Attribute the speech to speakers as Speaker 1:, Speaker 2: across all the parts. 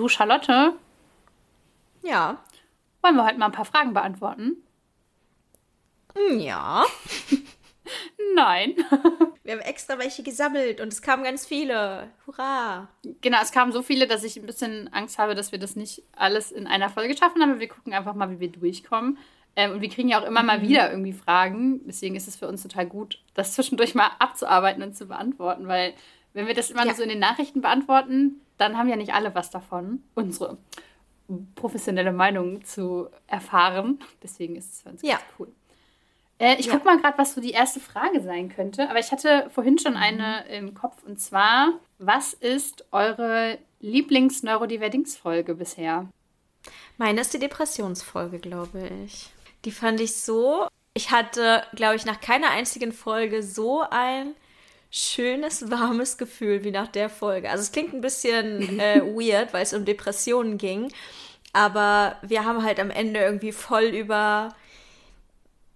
Speaker 1: Du, Charlotte?
Speaker 2: Ja.
Speaker 1: Wollen wir heute mal ein paar Fragen beantworten?
Speaker 2: Hm, ja.
Speaker 1: Nein.
Speaker 2: Wir haben extra welche gesammelt und es kamen ganz viele. Hurra!
Speaker 1: Genau, es kamen so viele, dass ich ein bisschen Angst habe, dass wir das nicht alles in einer Folge schaffen, aber wir gucken einfach mal, wie wir durchkommen. Ähm, und wir kriegen ja auch immer mhm. mal wieder irgendwie Fragen. Deswegen ist es für uns total gut, das zwischendurch mal abzuarbeiten und zu beantworten, weil wenn wir das immer ja. nur so in den Nachrichten beantworten, dann haben ja nicht alle was davon, unsere professionelle Meinung zu erfahren. Deswegen ist es für uns ja. ganz cool. Äh, ich ja. gucke mal gerade, was so die erste Frage sein könnte. Aber ich hatte vorhin schon eine im Kopf. Und zwar, was ist eure Lieblings-Neurodivergings-Folge bisher?
Speaker 2: Meine ist die Depressionsfolge, glaube ich. Die fand ich so. Ich hatte, glaube ich, nach keiner einzigen Folge so ein schönes, warmes Gefühl wie nach der Folge. Also es klingt ein bisschen äh, weird, weil es um Depressionen ging. Aber wir haben halt am Ende irgendwie voll über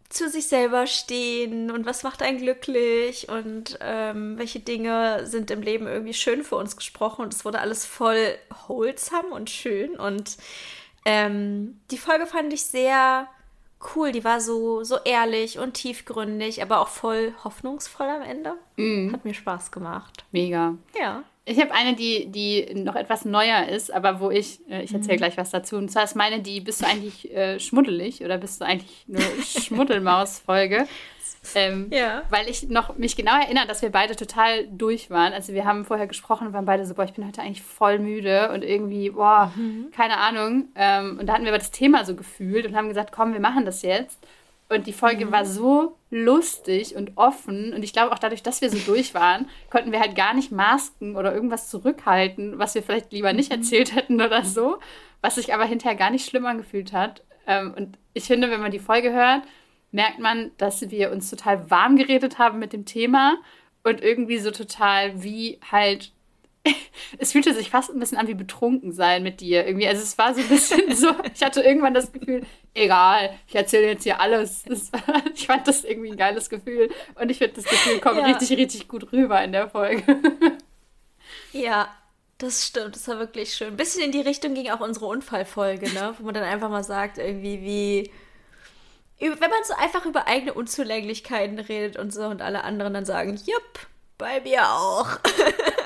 Speaker 2: zu sich selber stehen und was macht einen glücklich und ähm, welche Dinge sind im Leben irgendwie schön für uns gesprochen und es wurde alles voll wholesome und schön und ähm, die Folge fand ich sehr cool, die war so, so ehrlich und tiefgründig, aber auch voll hoffnungsvoll am Ende. Mm. Hat mir Spaß gemacht.
Speaker 1: Mega.
Speaker 2: Ja.
Speaker 1: Ich habe eine, die, die noch etwas neuer ist, aber wo ich, äh, ich erzähle mhm. gleich was dazu. Und zwar ist meine, die bist du eigentlich äh, schmuddelig oder bist du eigentlich nur Schmuddelmaus-Folge? Ähm, ja. Weil ich noch mich genau erinnere, dass wir beide total durch waren. Also wir haben vorher gesprochen und waren beide so, boah, ich bin heute eigentlich voll müde und irgendwie, boah, mhm. keine Ahnung. Ähm, und da hatten wir aber das Thema so gefühlt und haben gesagt, komm, wir machen das jetzt. Und die Folge mhm. war so lustig und offen. Und ich glaube auch dadurch, dass wir so durch waren, konnten wir halt gar nicht masken oder irgendwas zurückhalten, was wir vielleicht lieber nicht mhm. erzählt hätten oder so. Was sich aber hinterher gar nicht schlimm angefühlt hat. Ähm, und ich finde, wenn man die Folge hört, merkt man, dass wir uns total warm geredet haben mit dem Thema und irgendwie so total wie halt es fühlte sich fast ein bisschen an wie betrunken sein mit dir irgendwie. Also es war so ein bisschen so, ich hatte irgendwann das Gefühl, egal, ich erzähle jetzt hier alles. War, ich fand das irgendwie ein geiles Gefühl und ich finde, das Gefühl kommt ja. richtig, richtig gut rüber in der Folge.
Speaker 2: Ja, das stimmt, das war wirklich schön. Ein bisschen in die Richtung ging auch unsere Unfallfolge, ne? Wo man dann einfach mal sagt, irgendwie, wie. Wenn man so einfach über eigene Unzulänglichkeiten redet und so und alle anderen dann sagen, jupp, bei mir auch.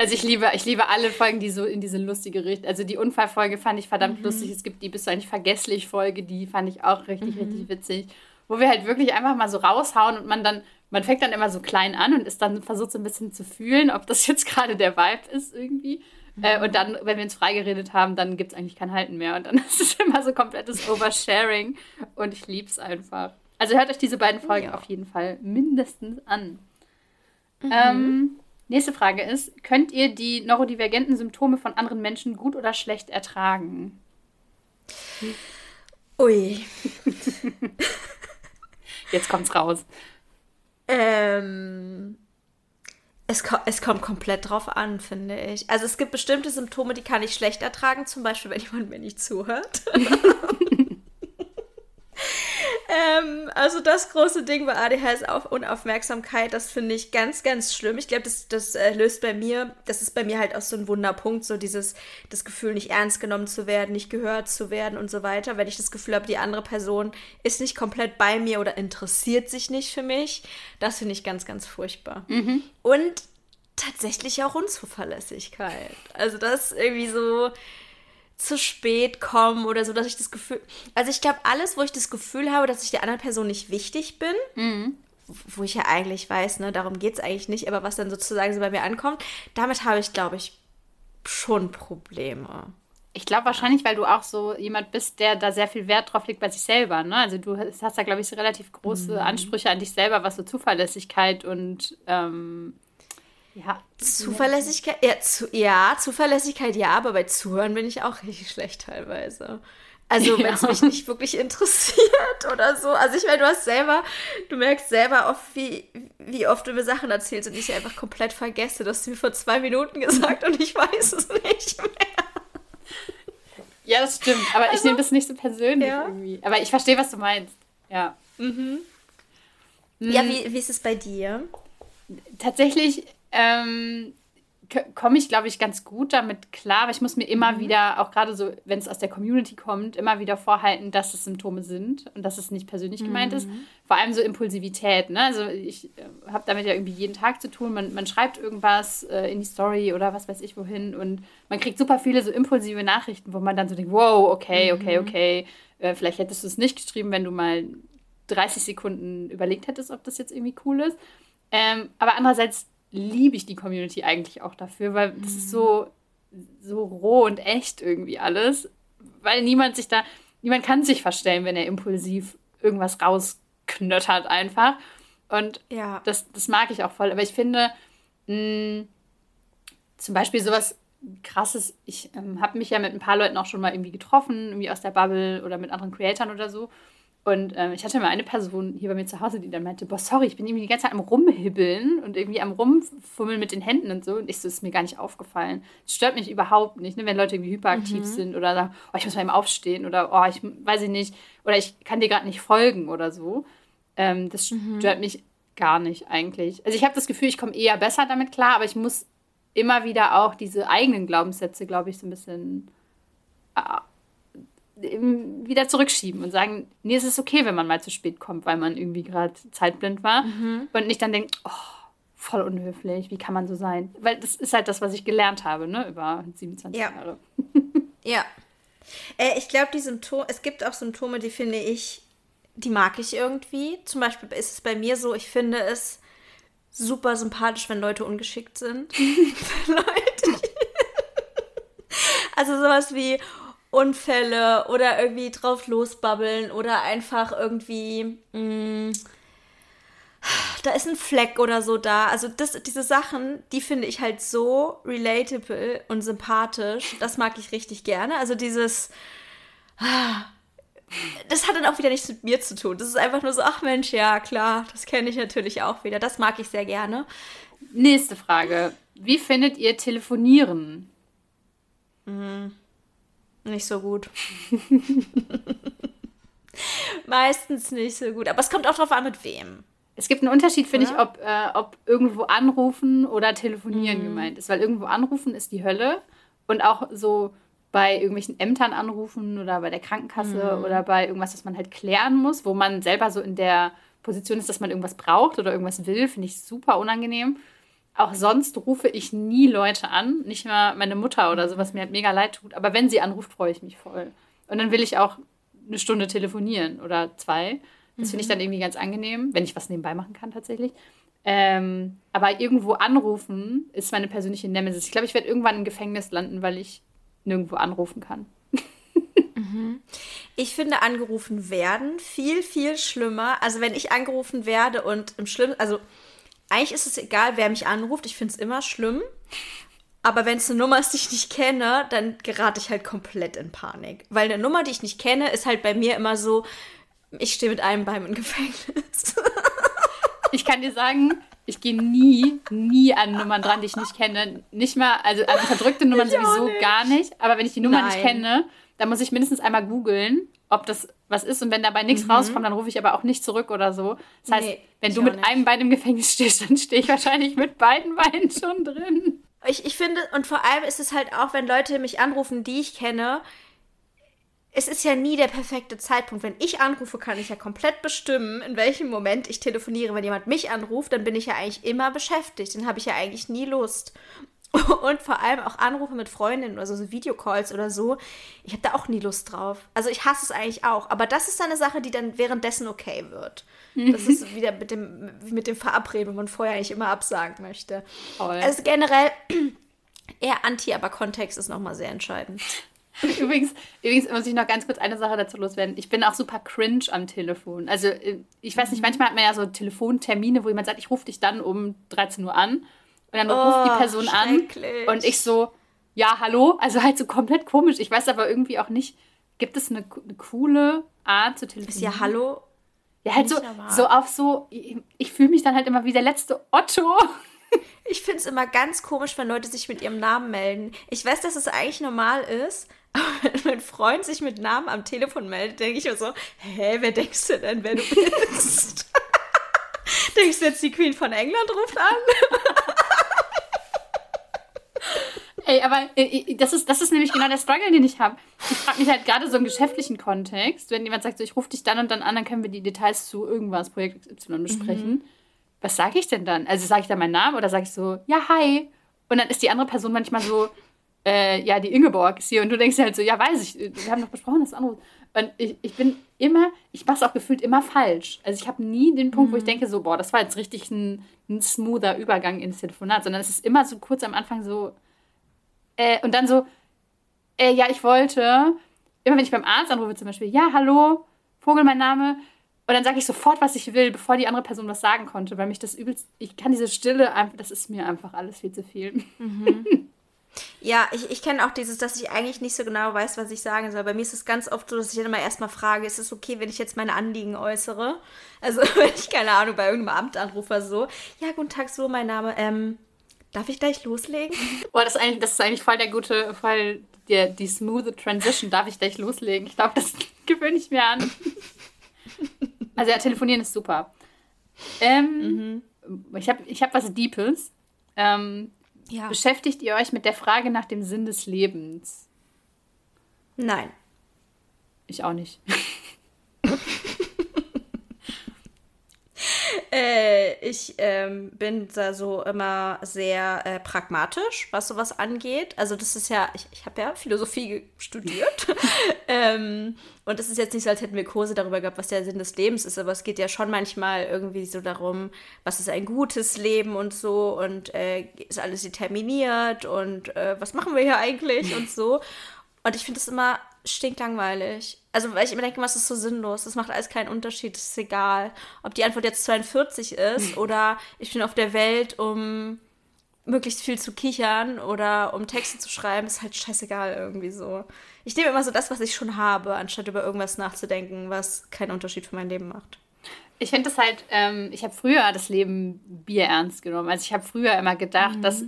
Speaker 1: Also ich liebe, ich liebe alle Folgen, die so in diese lustige Richtung. Also die Unfallfolge fand ich verdammt mhm. lustig. Es gibt die bist du eigentlich vergesslich Folge, die fand ich auch richtig, mhm. richtig witzig. Wo wir halt wirklich einfach mal so raushauen und man dann, man fängt dann immer so klein an und ist dann versucht so ein bisschen zu fühlen, ob das jetzt gerade der Vibe ist irgendwie. Äh, und dann, wenn wir uns freigeredet haben, dann gibt es eigentlich kein Halten mehr. Und dann ist es immer so komplettes Oversharing. Und ich liebe es einfach. Also hört euch diese beiden Folgen ja. auf jeden Fall mindestens an. Mhm. Ähm, Nächste Frage ist, könnt ihr die neurodivergenten Symptome von anderen Menschen gut oder schlecht ertragen?
Speaker 2: Ui.
Speaker 1: Jetzt kommt's raus.
Speaker 2: Ähm, es, es kommt komplett drauf an, finde ich. Also es gibt bestimmte Symptome, die kann ich schlecht ertragen, zum Beispiel, wenn jemand mir nicht zuhört. Ähm, also das große Ding bei ADHS auf Unaufmerksamkeit, das finde ich ganz, ganz schlimm. Ich glaube, das, das äh, löst bei mir, das ist bei mir halt auch so ein Wunderpunkt, so dieses, das Gefühl, nicht ernst genommen zu werden, nicht gehört zu werden und so weiter. Wenn ich das Gefühl habe, die andere Person ist nicht komplett bei mir oder interessiert sich nicht für mich, das finde ich ganz, ganz furchtbar. Mhm. Und tatsächlich auch Unzuverlässigkeit. Also das irgendwie so zu spät kommen oder so, dass ich das Gefühl. Also ich glaube, alles, wo ich das Gefühl habe, dass ich der anderen Person nicht wichtig bin, mhm. wo ich ja eigentlich weiß, ne, darum geht es eigentlich nicht, aber was dann sozusagen so bei mir ankommt, damit habe ich, glaube ich, schon Probleme.
Speaker 1: Ich glaube wahrscheinlich, weil du auch so jemand bist, der da sehr viel Wert drauf legt bei sich selber. Ne? Also du hast da, glaube ich, relativ große mhm. Ansprüche an dich selber, was so Zuverlässigkeit und ähm,
Speaker 2: ja. Zuverlässigkeit, ja, zu, ja, Zuverlässigkeit ja, aber bei Zuhören bin ich auch richtig schlecht teilweise. Also, ja. wenn es mich nicht wirklich interessiert oder so. Also, ich meine, du hast selber, du merkst selber oft, wie, wie oft du mir Sachen erzählst und ich einfach komplett vergesse. Du hast mir vor zwei Minuten gesagt und ich weiß es nicht mehr.
Speaker 1: Ja, das stimmt. Aber also, ich nehme das nicht so persönlich ja. irgendwie. Aber ich verstehe, was du meinst. Ja.
Speaker 2: Mhm. Ja, hm. wie, wie ist es bei dir?
Speaker 1: Tatsächlich ähm, komme ich, glaube ich, ganz gut damit klar, aber ich muss mir immer mhm. wieder, auch gerade so, wenn es aus der Community kommt, immer wieder vorhalten, dass es Symptome sind und dass es nicht persönlich gemeint mhm. ist. Vor allem so Impulsivität. Ne? Also ich äh, habe damit ja irgendwie jeden Tag zu tun. Man, man schreibt irgendwas äh, in die Story oder was weiß ich wohin und man kriegt super viele so impulsive Nachrichten, wo man dann so denkt, wow, okay, okay, mhm. okay. Äh, vielleicht hättest du es nicht geschrieben, wenn du mal 30 Sekunden überlegt hättest, ob das jetzt irgendwie cool ist. Ähm, aber andererseits liebe ich die Community eigentlich auch dafür, weil das ist so, so roh und echt irgendwie alles. Weil niemand sich da, niemand kann sich verstellen, wenn er impulsiv irgendwas rausknöttert einfach. Und ja. das, das mag ich auch voll. Aber ich finde, mh, zum Beispiel sowas krasses, ich ähm, habe mich ja mit ein paar Leuten auch schon mal irgendwie getroffen, irgendwie aus der Bubble oder mit anderen Creatoren oder so. Und ähm, ich hatte mal eine Person hier bei mir zu Hause, die dann meinte, boah, sorry, ich bin irgendwie die ganze Zeit am Rumhibbeln und irgendwie am Rumfummeln mit den Händen und so. Und ich so, ist mir gar nicht aufgefallen. Das stört mich überhaupt nicht, ne? wenn Leute irgendwie hyperaktiv mhm. sind oder sagen, oh, ich muss mal eben aufstehen oder, oh, ich weiß ich nicht, oder ich kann dir gerade nicht folgen oder so. Ähm, das mhm. stört mich gar nicht eigentlich. Also ich habe das Gefühl, ich komme eher besser damit klar, aber ich muss immer wieder auch diese eigenen Glaubenssätze, glaube ich, so ein bisschen wieder zurückschieben und sagen, nee, es ist okay, wenn man mal zu spät kommt, weil man irgendwie gerade zeitblind war mhm. und nicht dann denkt, oh, voll unhöflich, wie kann man so sein? Weil das ist halt das, was ich gelernt habe, ne, über 27 ja. Jahre.
Speaker 2: ja. Äh, ich glaube, die Symptome, es gibt auch Symptome, die finde ich, die mag ich irgendwie. Zum Beispiel ist es bei mir so, ich finde es super sympathisch, wenn Leute ungeschickt sind. Leute. also sowas wie, Unfälle oder irgendwie drauf losbabbeln oder einfach irgendwie. Mh, mm, da ist ein Fleck oder so da. Also das, diese Sachen, die finde ich halt so relatable und sympathisch. Das mag ich richtig gerne. Also dieses, das hat dann auch wieder nichts mit mir zu tun. Das ist einfach nur so, ach Mensch, ja klar, das kenne ich natürlich auch wieder. Das mag ich sehr gerne.
Speaker 1: Nächste Frage. Wie findet ihr Telefonieren?
Speaker 2: Mhm. Nicht so gut. Meistens nicht so gut. Aber es kommt auch darauf an, mit wem.
Speaker 1: Es gibt einen Unterschied, finde ich, ob, äh, ob irgendwo anrufen oder telefonieren mhm. gemeint ist. Weil irgendwo anrufen ist die Hölle. Und auch so bei irgendwelchen Ämtern anrufen oder bei der Krankenkasse mhm. oder bei irgendwas, was man halt klären muss, wo man selber so in der Position ist, dass man irgendwas braucht oder irgendwas will, finde ich super unangenehm. Auch sonst rufe ich nie Leute an, nicht mal meine Mutter oder so, was mir halt mega leid tut. Aber wenn sie anruft, freue ich mich voll. Und dann will ich auch eine Stunde telefonieren oder zwei. Das mhm. finde ich dann irgendwie ganz angenehm, wenn ich was nebenbei machen kann tatsächlich. Ähm, aber irgendwo anrufen ist meine persönliche Nemesis. Ich glaube, ich werde irgendwann im Gefängnis landen, weil ich nirgendwo anrufen kann.
Speaker 2: mhm. Ich finde angerufen werden viel, viel schlimmer. Also wenn ich angerufen werde und im Schlimmsten, also eigentlich ist es egal, wer mich anruft. Ich finde es immer schlimm. Aber wenn es eine Nummer ist, die ich nicht kenne, dann gerate ich halt komplett in Panik. Weil eine Nummer, die ich nicht kenne, ist halt bei mir immer so, ich stehe mit einem Bein im Gefängnis.
Speaker 1: ich kann dir sagen, ich gehe nie, nie an Nummern dran, die ich nicht kenne. Nicht mal, also an verdrückte Nummern ich sowieso nicht. gar nicht. Aber wenn ich die Nummer Nein. nicht kenne, dann muss ich mindestens einmal googeln ob das was ist. Und wenn dabei nichts mhm. rauskommt, dann rufe ich aber auch nicht zurück oder so. Das heißt, nee, wenn du mit nicht. einem Bein im Gefängnis stehst, dann stehe ich wahrscheinlich mit beiden Beinen schon drin.
Speaker 2: Ich, ich finde, und vor allem ist es halt auch, wenn Leute mich anrufen, die ich kenne, es ist ja nie der perfekte Zeitpunkt. Wenn ich anrufe, kann ich ja komplett bestimmen, in welchem Moment ich telefoniere. Wenn jemand mich anruft, dann bin ich ja eigentlich immer beschäftigt. Dann habe ich ja eigentlich nie Lust. Und vor allem auch Anrufe mit Freundinnen oder so, so Videocalls oder so. Ich habe da auch nie Lust drauf. Also ich hasse es eigentlich auch. Aber das ist eine Sache, die dann währenddessen okay wird. Das ist wieder mit dem, mit dem Verabreden, wo man vorher eigentlich immer absagen möchte. Toll. Also generell eher anti, aber Kontext ist nochmal sehr entscheidend.
Speaker 1: Übrigens, übrigens muss ich noch ganz kurz eine Sache dazu loswerden. Ich bin auch super cringe am Telefon. Also ich weiß nicht, manchmal hat man ja so Telefontermine, wo jemand sagt, ich rufe dich dann um 13 Uhr an. Und dann oh, ruft die oh, Person an und ich so, ja, hallo. Also halt so komplett komisch. Ich weiß aber irgendwie auch nicht, gibt es eine, eine coole Art zu telefonieren?
Speaker 2: Ist ja hallo.
Speaker 1: Ja, halt so, so auf so, ich, ich fühle mich dann halt immer wie der letzte Otto.
Speaker 2: Ich finde es immer ganz komisch, wenn Leute sich mit ihrem Namen melden. Ich weiß, dass es eigentlich normal ist, aber wenn mein Freund sich mit Namen am Telefon meldet, denke ich mir so, hä, wer denkst du denn, wer du bist? denkst du jetzt, die Queen von England ruft an?
Speaker 1: Ey, aber äh, das, ist, das ist nämlich genau der Struggle, den ich habe. Ich frage mich halt gerade so im geschäftlichen Kontext, wenn jemand sagt, so, ich rufe dich dann und dann an, dann können wir die Details zu irgendwas, Projekt Y besprechen. Mhm. Was sage ich denn dann? Also sage ich dann meinen Namen oder sage ich so, ja, hi. Und dann ist die andere Person manchmal so, äh, ja, die Ingeborg ist hier. Und du denkst halt so, ja, weiß ich, wir haben doch besprochen, das andere. Und ich, ich bin immer, ich mache es auch gefühlt immer falsch. Also ich habe nie den Punkt, mhm. wo ich mhm. denke, so, boah, das war jetzt richtig ein, ein smoother Übergang ins Telefonat, sondern es ist immer so kurz am Anfang so, äh, und dann so, äh, ja, ich wollte, immer wenn ich beim Arzt anrufe zum Beispiel, ja, hallo, Vogel mein Name, und dann sage ich sofort, was ich will, bevor die andere Person was sagen konnte, weil mich das übelst, ich kann diese Stille einfach, das ist mir einfach alles viel zu viel.
Speaker 2: Mhm. Ja, ich, ich kenne auch dieses, dass ich eigentlich nicht so genau weiß, was ich sagen soll. Bei mir ist es ganz oft so, dass ich dann immer erstmal frage, ist es okay, wenn ich jetzt meine Anliegen äußere? Also, wenn ich, keine Ahnung, bei irgendeinem Amt anrufe, so, ja, guten Tag, so, mein Name, ähm, darf ich gleich loslegen?
Speaker 1: Boah, das ist eigentlich, das ist eigentlich voll der gute, voll der, die smooth Transition, darf ich gleich loslegen? Ich glaube, das gewöhne ich mir an. Also, ja, telefonieren ist super. Ähm, mhm. Ich habe ich hab was Deepes. Ähm, ja. Beschäftigt ihr euch mit der Frage nach dem Sinn des Lebens?
Speaker 2: Nein.
Speaker 1: Ich auch nicht.
Speaker 2: äh, ich ähm, bin da so immer sehr äh, pragmatisch, was sowas angeht. Also das ist ja, ich, ich habe ja Philosophie studiert. ähm, und es ist jetzt nicht so, als hätten wir Kurse darüber gehabt, was der Sinn des Lebens ist, aber es geht ja schon manchmal irgendwie so darum, was ist ein gutes Leben und so und äh, ist alles determiniert und äh, was machen wir hier eigentlich und so. Und ich finde es immer stinklangweilig. Also, weil ich immer denke, was ist so sinnlos? Das macht alles keinen Unterschied, das ist egal. Ob die Antwort jetzt 42 ist oder ich bin auf der Welt, um möglichst viel zu kichern oder um Texte zu schreiben, ist halt scheißegal irgendwie so. Ich nehme immer so das, was ich schon habe, anstatt über irgendwas nachzudenken, was keinen Unterschied für mein Leben macht.
Speaker 1: Ich finde das halt, ähm, ich habe früher das Leben Bier ernst genommen. Also ich habe früher immer gedacht, mhm. dass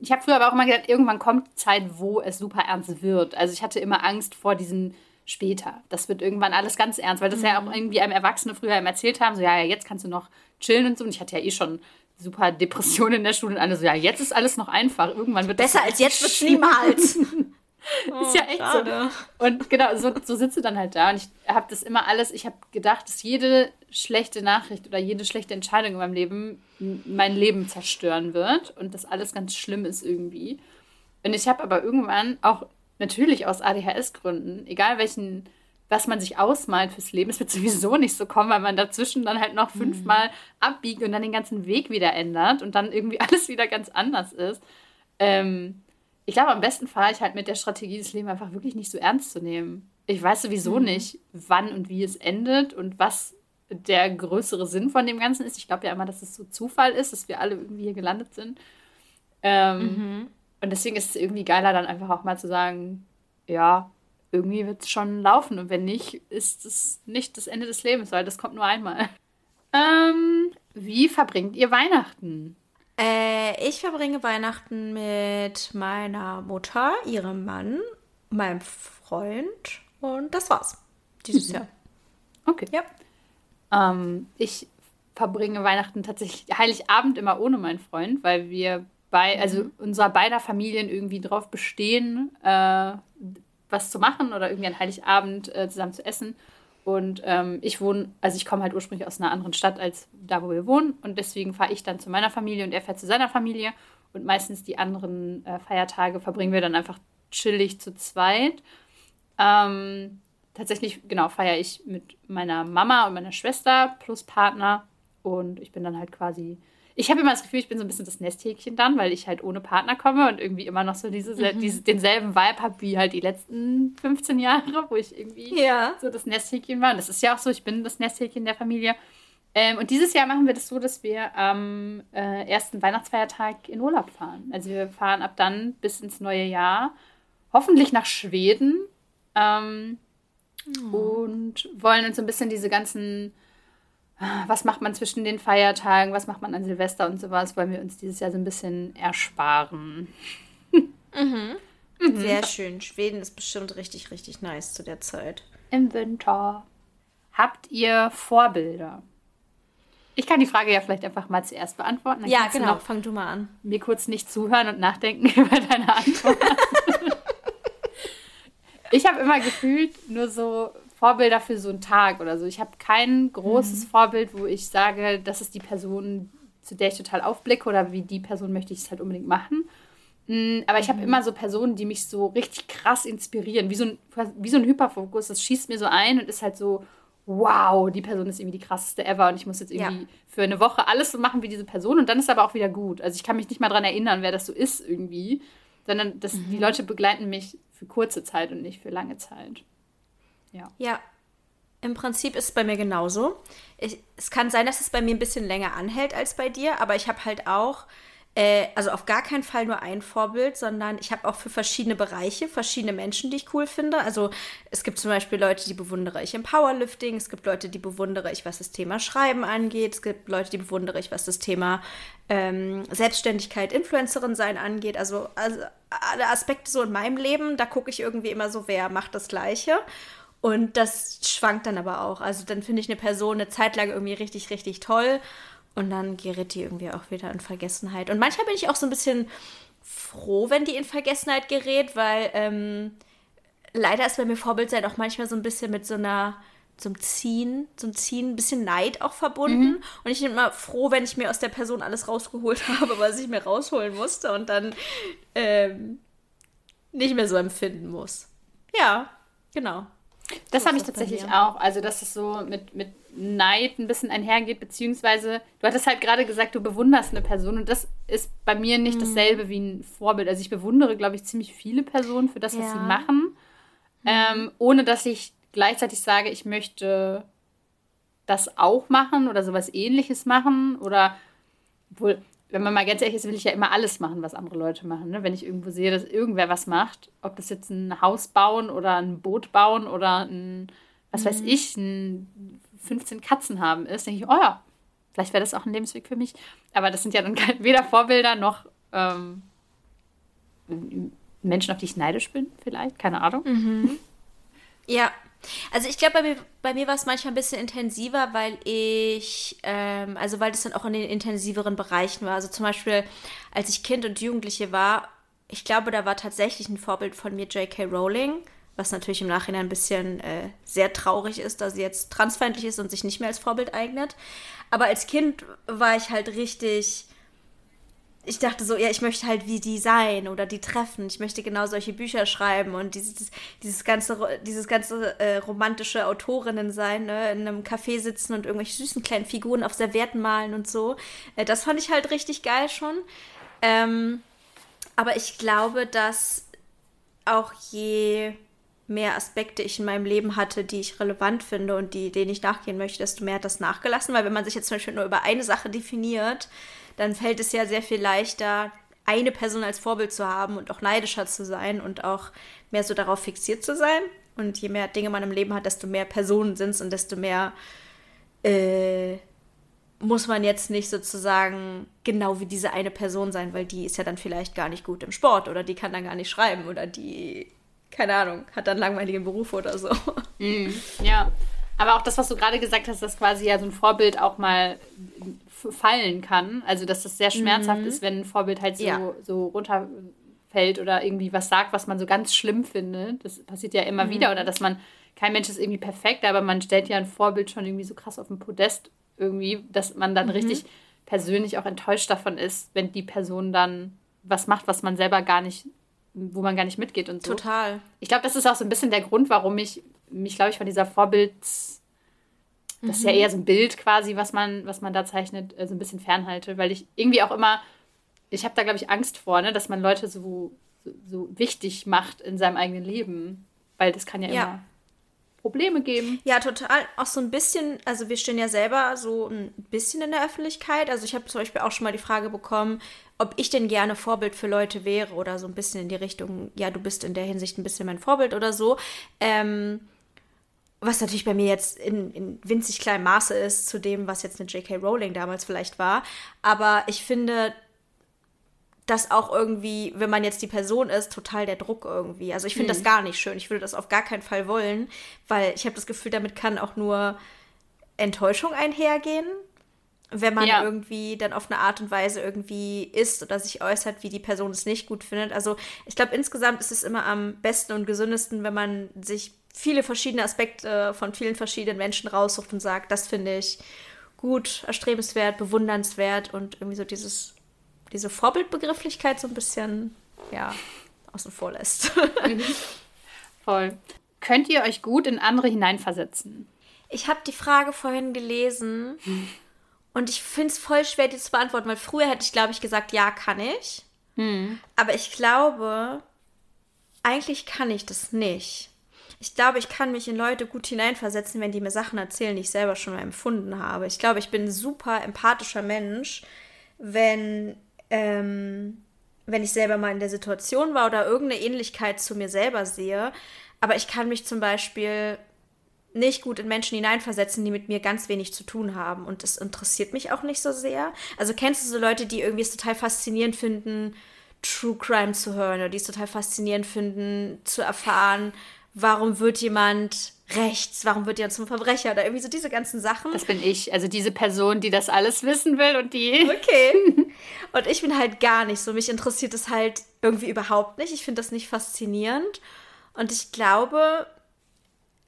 Speaker 1: ich habe früher aber auch immer gedacht, irgendwann kommt die Zeit, wo es super ernst wird. Also ich hatte immer Angst vor diesen später. Das wird irgendwann alles ganz ernst, weil das mhm. ja auch mhm. irgendwie einem Erwachsene früher einem erzählt haben, so ja, ja, jetzt kannst du noch chillen und so. Und ich hatte ja eh schon super Depressionen in der Schule und alle so, ja, jetzt ist alles noch einfach. Irgendwann wird
Speaker 2: Besser als jetzt wird es niemals.
Speaker 1: Oh, ist ja echt schade. so. Und genau, so, so sitze dann halt da und ich habe das immer alles, ich habe gedacht, dass jede schlechte Nachricht oder jede schlechte Entscheidung in meinem Leben mein Leben zerstören wird und das alles ganz schlimm ist irgendwie. Und ich habe aber irgendwann auch natürlich aus ADHS-Gründen, egal welchen, was man sich ausmalt fürs Leben, es wird sowieso nicht so kommen, weil man dazwischen dann halt noch mhm. fünfmal abbiegt und dann den ganzen Weg wieder ändert und dann irgendwie alles wieder ganz anders ist. Ähm, ich glaube, am besten fahre ich halt mit der Strategie, das Leben einfach wirklich nicht so ernst zu nehmen. Ich weiß sowieso mhm. nicht, wann und wie es endet und was der größere Sinn von dem Ganzen ist. Ich glaube ja immer, dass es so Zufall ist, dass wir alle irgendwie hier gelandet sind. Ähm, mhm. Und deswegen ist es irgendwie geiler, dann einfach auch mal zu sagen, ja, irgendwie wird es schon laufen. Und wenn nicht, ist es nicht das Ende des Lebens, weil das kommt nur einmal. Ähm, wie verbringt ihr Weihnachten?
Speaker 2: Äh, ich verbringe Weihnachten mit meiner Mutter, ihrem Mann, meinem Freund und das war's. Dieses mhm. Jahr.
Speaker 1: Okay. Ja. Ähm, ich verbringe Weihnachten tatsächlich Heiligabend immer ohne meinen Freund, weil wir bei, mhm. also unserer beider Familien irgendwie drauf bestehen, äh, was zu machen oder irgendwie an Heiligabend äh, zusammen zu essen. Und ähm, ich wohne, also ich komme halt ursprünglich aus einer anderen Stadt als da, wo wir wohnen. Und deswegen fahre ich dann zu meiner Familie und er fährt zu seiner Familie. Und meistens die anderen äh, Feiertage verbringen wir dann einfach chillig zu zweit. Ähm, tatsächlich, genau, feiere ich mit meiner Mama und meiner Schwester plus Partner. Und ich bin dann halt quasi ich habe immer das Gefühl, ich bin so ein bisschen das Nesthäkchen dann, weil ich halt ohne Partner komme und irgendwie immer noch so diese, mhm. diese, denselben Vibe habe wie halt die letzten 15 Jahre, wo ich irgendwie ja. so das Nesthäkchen war. Und das ist ja auch so, ich bin das Nesthäkchen der Familie. Ähm, und dieses Jahr machen wir das so, dass wir am äh, ersten Weihnachtsfeiertag in Urlaub fahren. Also wir fahren ab dann bis ins neue Jahr, hoffentlich nach Schweden. Ähm, Und wollen uns so ein bisschen diese ganzen was macht man zwischen den Feiertagen, was macht man an Silvester und sowas, wollen wir uns dieses Jahr so ein bisschen ersparen.
Speaker 2: Mhm. Mhm. Sehr schön. Schweden ist bestimmt richtig, richtig nice zu der Zeit.
Speaker 1: Im Winter. Habt ihr Vorbilder? Ich kann die Frage ja vielleicht einfach mal zuerst beantworten.
Speaker 2: Ja, genau. Du Fang du mal an.
Speaker 1: Mir kurz nicht zuhören und nachdenken über deine Antwort. ich habe immer gefühlt nur so Vorbilder für so einen Tag oder so. Ich habe kein großes mhm. Vorbild, wo ich sage, das ist die Person, zu der ich total aufblicke oder wie die Person möchte ich es halt unbedingt machen. Mm, aber ich habe mhm. immer so Personen, die mich so richtig krass inspirieren, wie so, ein, wie so ein Hyperfokus. Das schießt mir so ein und ist halt so, wow, die Person ist irgendwie die krasseste ever und ich muss jetzt irgendwie ja. für eine Woche alles so machen wie diese Person und dann ist aber auch wieder gut. Also ich kann mich nicht mal daran erinnern, wer das so ist irgendwie, sondern das, mhm. die Leute begleiten mich für kurze Zeit und nicht für lange Zeit. Ja.
Speaker 2: Ja. Im Prinzip ist es bei mir genauso. Ich, es kann sein, dass es bei mir ein bisschen länger anhält als bei dir, aber ich habe halt auch äh, also auf gar keinen Fall nur ein Vorbild, sondern ich habe auch für verschiedene Bereiche verschiedene Menschen, die ich cool finde. Also es gibt zum Beispiel Leute, die bewundere ich im Powerlifting, es gibt Leute, die bewundere ich, was das Thema Schreiben angeht, es gibt Leute, die bewundere ich, was das Thema ähm, Selbstständigkeit, Influencerin sein angeht. Also, also alle Aspekte so in meinem Leben, da gucke ich irgendwie immer so, wer macht das Gleiche. Und das schwankt dann aber auch. Also dann finde ich eine Person eine Zeit lang irgendwie richtig, richtig toll. Und dann gerät die irgendwie auch wieder in Vergessenheit. Und manchmal bin ich auch so ein bisschen froh, wenn die in Vergessenheit gerät, weil ähm, leider ist bei mir Vorbild sein auch manchmal so ein bisschen mit so einer zum Ziehen, zum Ziehen, ein bisschen Neid auch verbunden. Mhm. Und ich bin immer froh, wenn ich mir aus der Person alles rausgeholt habe, was ich mir rausholen musste und dann ähm, nicht mehr so empfinden muss. Ja, genau.
Speaker 1: Das habe ich tatsächlich auch. Also, dass es so mit, mit Neid ein bisschen einhergeht, beziehungsweise du hattest halt gerade gesagt, du bewunderst eine Person und das ist bei mir nicht mhm. dasselbe wie ein Vorbild. Also ich bewundere, glaube ich, ziemlich viele Personen für das, ja. was sie machen, mhm. ähm, ohne dass ich gleichzeitig sage, ich möchte das auch machen oder sowas ähnliches machen oder wohl, wenn man mal ganz ehrlich ist, will ich ja immer alles machen, was andere Leute machen. Ne? Wenn ich irgendwo sehe, dass irgendwer was macht, ob das jetzt ein Haus bauen oder ein Boot bauen oder ein, was mhm. weiß ich, ein 15 Katzen haben ist, denke ich, oh ja, vielleicht wäre das auch ein Lebensweg für mich. Aber das sind ja dann weder Vorbilder noch ähm, Menschen, auf die ich neidisch bin, vielleicht, keine Ahnung.
Speaker 2: Mhm. Ja. Also ich glaube, bei mir, bei mir war es manchmal ein bisschen intensiver, weil ich, ähm, also weil das dann auch in den intensiveren Bereichen war. Also zum Beispiel, als ich Kind und Jugendliche war, ich glaube, da war tatsächlich ein Vorbild von mir J.K. Rowling was natürlich im Nachhinein ein bisschen äh, sehr traurig ist, dass sie jetzt transfeindlich ist und sich nicht mehr als Vorbild eignet. Aber als Kind war ich halt richtig. Ich dachte so, ja, ich möchte halt wie die sein oder die treffen. Ich möchte genau solche Bücher schreiben und dieses, dieses ganze, dieses ganze äh, romantische Autorinnen sein, ne? in einem Café sitzen und irgendwelche süßen kleinen Figuren auf Servietten malen und so. Äh, das fand ich halt richtig geil schon. Ähm, aber ich glaube, dass auch je mehr Aspekte ich in meinem Leben hatte, die ich relevant finde und die, denen ich nachgehen möchte, desto mehr hat das nachgelassen. Weil wenn man sich jetzt zum Beispiel nur über eine Sache definiert, dann fällt es ja sehr viel leichter, eine Person als Vorbild zu haben und auch neidischer zu sein und auch mehr so darauf fixiert zu sein. Und je mehr Dinge man im Leben hat, desto mehr Personen sind es und desto mehr äh, muss man jetzt nicht sozusagen genau wie diese eine Person sein, weil die ist ja dann vielleicht gar nicht gut im Sport oder die kann dann gar nicht schreiben oder die keine Ahnung, hat dann langweiligen Beruf oder so.
Speaker 1: Mm, ja. Aber auch das, was du gerade gesagt hast, dass quasi ja so ein Vorbild auch mal fallen kann. Also, dass das sehr schmerzhaft mhm. ist, wenn ein Vorbild halt so, ja. so runterfällt oder irgendwie was sagt, was man so ganz schlimm findet. Das passiert ja immer mhm. wieder. Oder dass man, kein Mensch ist irgendwie perfekt, aber man stellt ja ein Vorbild schon irgendwie so krass auf den Podest irgendwie, dass man dann mhm. richtig persönlich auch enttäuscht davon ist, wenn die Person dann was macht, was man selber gar nicht wo man gar nicht mitgeht und
Speaker 2: so. Total.
Speaker 1: Ich glaube, das ist auch so ein bisschen der Grund, warum ich mich, glaube ich, von dieser Vorbild, das ist ja mhm. eher so ein Bild quasi, was man, was man da zeichnet, äh, so ein bisschen fernhalte, weil ich irgendwie auch immer, ich habe da, glaube ich, Angst vor, ne, dass man Leute so, so, so, wichtig macht in seinem eigenen Leben, weil das kann ja, ja. immer Probleme geben.
Speaker 2: Ja, total. Auch so ein bisschen, also wir stehen ja selber so ein bisschen in der Öffentlichkeit. Also ich habe zum Beispiel auch schon mal die Frage bekommen, ob ich denn gerne Vorbild für Leute wäre oder so ein bisschen in die Richtung, ja, du bist in der Hinsicht ein bisschen mein Vorbild oder so. Ähm, was natürlich bei mir jetzt in, in winzig kleinem Maße ist zu dem, was jetzt eine J.K. Rowling damals vielleicht war. Aber ich finde, das auch irgendwie, wenn man jetzt die Person ist, total der Druck irgendwie. Also ich finde hm. das gar nicht schön. Ich würde das auf gar keinen Fall wollen, weil ich habe das Gefühl, damit kann auch nur Enttäuschung einhergehen. wenn man ja. irgendwie dann auf eine Art und Weise irgendwie ist oder sich äußert, wie die Person es nicht gut findet. Also ich glaube, insgesamt ist es immer am besten und gesündesten, wenn man sich viele verschiedene Aspekte von vielen verschiedenen Menschen raussucht und sagt, das finde ich gut, erstrebenswert, bewundernswert und irgendwie so dieses, diese Vorbildbegrifflichkeit so ein bisschen, ja, außen vor lässt.
Speaker 1: Mhm. Voll. Könnt ihr euch gut in andere hineinversetzen?
Speaker 2: Ich habe die Frage vorhin gelesen. Hm und ich finde es voll schwer, die zu beantworten, weil früher hätte ich, glaube ich, gesagt, ja, kann ich. Hm. Aber ich glaube, eigentlich kann ich das nicht. Ich glaube, ich kann mich in Leute gut hineinversetzen, wenn die mir Sachen erzählen, die ich selber schon mal empfunden habe. Ich glaube, ich bin ein super empathischer Mensch, wenn, ähm, wenn ich selber mal in der Situation war oder irgendeine Ähnlichkeit zu mir selber sehe. Aber ich kann mich zum Beispiel nicht gut in Menschen hineinversetzen, die mit mir ganz wenig zu tun haben. Und das interessiert mich auch nicht so sehr. Also kennst du so Leute, die irgendwie es total faszinierend finden, True Crime zu hören oder die es total faszinierend finden, zu erfahren, warum wird jemand rechts, warum wird jemand zum Verbrecher oder irgendwie so diese ganzen Sachen.
Speaker 1: Das bin ich, also diese Person, die das alles wissen will und die.
Speaker 2: Okay. Und ich bin halt gar nicht so. Mich interessiert es halt irgendwie überhaupt nicht. Ich finde das nicht faszinierend. Und ich glaube,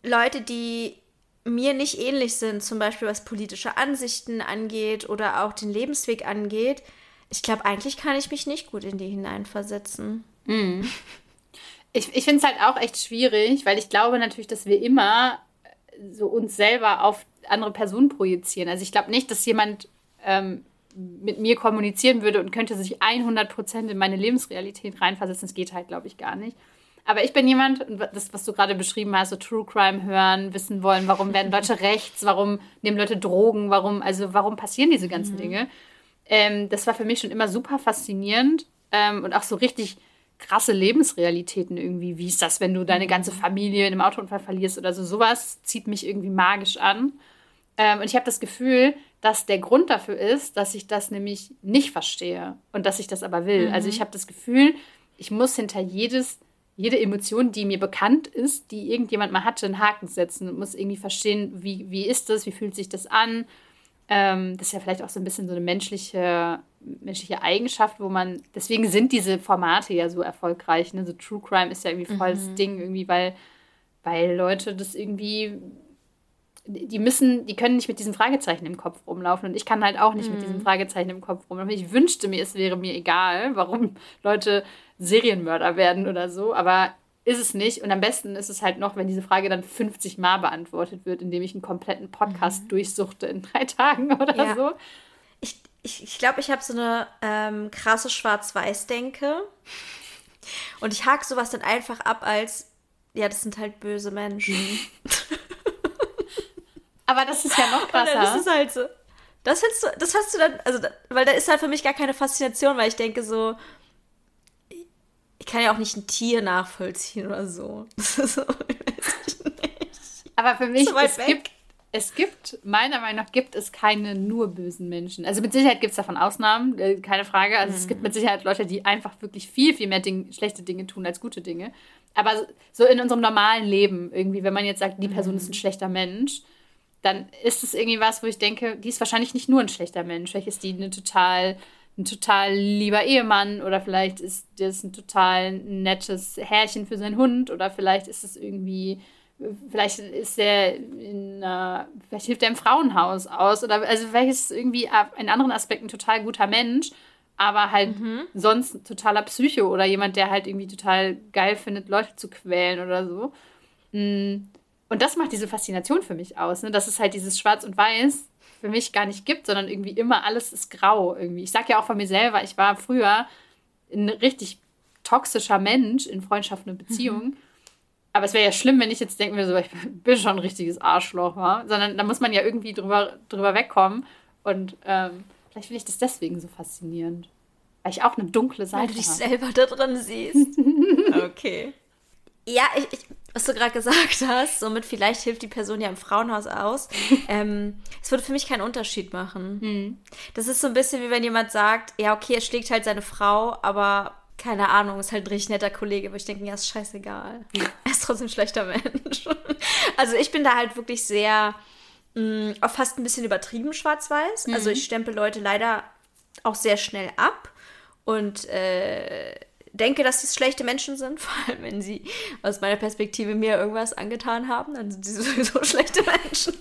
Speaker 2: Leute, die mir nicht ähnlich sind, zum Beispiel was politische Ansichten angeht oder auch den Lebensweg angeht, ich glaube, eigentlich kann ich mich nicht gut in die hineinversetzen. Mm.
Speaker 1: Ich, ich finde es halt auch echt schwierig, weil ich glaube natürlich, dass wir immer so uns selber auf andere Personen projizieren. Also ich glaube nicht, dass jemand ähm, mit mir kommunizieren würde und könnte sich 100% in meine Lebensrealität reinversetzen. Das geht halt, glaube ich, gar nicht. Aber ich bin jemand, das, was du gerade beschrieben hast, so True Crime hören, wissen wollen, warum werden Leute rechts, warum nehmen Leute Drogen, warum, also warum passieren diese ganzen mhm. Dinge. Ähm, das war für mich schon immer super faszinierend ähm, und auch so richtig krasse Lebensrealitäten irgendwie. Wie ist das, wenn du deine ganze mhm. Familie in einem Autounfall verlierst oder so? Sowas zieht mich irgendwie magisch an. Ähm, und ich habe das Gefühl, dass der Grund dafür ist, dass ich das nämlich nicht verstehe und dass ich das aber will. Also mhm. Also ich habe das Gefühl, ich muss hinter jedes jede Emotion, die mir bekannt ist, die irgendjemand mal hatte, einen Haken setzen und muss irgendwie verstehen, wie, wie ist das, wie fühlt sich das an. Ähm, das ist ja vielleicht auch so ein bisschen so eine menschliche, menschliche Eigenschaft, wo man, deswegen sind diese Formate ja so erfolgreich. Ne? So True Crime ist ja irgendwie voll das mhm. Ding, irgendwie, weil, weil Leute das irgendwie die müssen, die können nicht mit diesen Fragezeichen im Kopf rumlaufen und ich kann halt auch nicht mhm. mit diesen Fragezeichen im Kopf rumlaufen. Ich wünschte mir, es wäre mir egal, warum Leute Serienmörder werden oder so, aber ist es nicht. Und am besten ist es halt noch, wenn diese Frage dann 50 Mal beantwortet wird, indem ich einen kompletten Podcast mhm. durchsuchte in drei Tagen oder ja. so.
Speaker 2: Ich glaube, ich, ich, glaub, ich habe so eine ähm, krasse Schwarz-Weiß-Denke. Und ich hake sowas dann einfach ab als, ja, das sind halt böse Menschen.
Speaker 1: Aber das ist ja noch krasser.
Speaker 2: das ist halt so. Das, du, das hast du dann, also, weil da ist halt für mich gar keine Faszination, weil ich denke so, ich kann ja auch nicht ein Tier nachvollziehen oder so. so
Speaker 1: Aber für mich, es gibt, es gibt, meiner Meinung nach, gibt es keine nur bösen Menschen. Also mit Sicherheit gibt es davon Ausnahmen, äh, keine Frage. Also mhm. es gibt mit Sicherheit Leute, die einfach wirklich viel, viel mehr Ding, schlechte Dinge tun als gute Dinge. Aber so in unserem normalen Leben, irgendwie, wenn man jetzt sagt, die Person mhm. ist ein schlechter Mensch, dann ist es irgendwie was, wo ich denke, die ist wahrscheinlich nicht nur ein schlechter Mensch. Vielleicht ist die eine total, ein total lieber Ehemann oder vielleicht ist das ein total nettes Herrchen für seinen Hund oder vielleicht ist es irgendwie, vielleicht ist er in, uh, vielleicht hilft er im Frauenhaus aus oder also vielleicht ist es irgendwie in anderen Aspekten total guter Mensch, aber halt mhm. sonst totaler Psycho oder jemand, der halt irgendwie total geil findet, Leute zu quälen oder so. Mm und das macht diese Faszination für mich aus, ne? dass es halt dieses Schwarz und Weiß für mich gar nicht gibt, sondern irgendwie immer alles ist grau irgendwie. Ich sage ja auch von mir selber, ich war früher ein richtig toxischer Mensch in Freundschaften und Beziehungen. Mhm. Aber es wäre ja schlimm, wenn ich jetzt denken würde, so, ich bin schon ein richtiges Arschloch, wa? sondern da muss man ja irgendwie drüber, drüber wegkommen. Und ähm, vielleicht finde ich das deswegen so faszinierend. Weil ich auch eine dunkle Seite habe.
Speaker 2: Weil du dich hab. selber da drin siehst. okay. Ja, ich, ich, was du gerade gesagt hast, somit vielleicht hilft die Person ja im Frauenhaus aus. ähm, es würde für mich keinen Unterschied machen. Mhm. Das ist so ein bisschen wie wenn jemand sagt, ja, okay, er schlägt halt seine Frau, aber keine Ahnung, ist halt ein richtig netter Kollege, wo ich denke, ja, ist scheißegal. er ist trotzdem ein schlechter Mensch. also ich bin da halt wirklich sehr mh, auch fast ein bisschen übertrieben schwarz-weiß. Mhm. Also ich stempel Leute leider auch sehr schnell ab und äh, denke, dass sie schlechte Menschen sind, vor allem wenn sie aus meiner Perspektive mir irgendwas angetan haben, dann sind sie sowieso schlechte Menschen.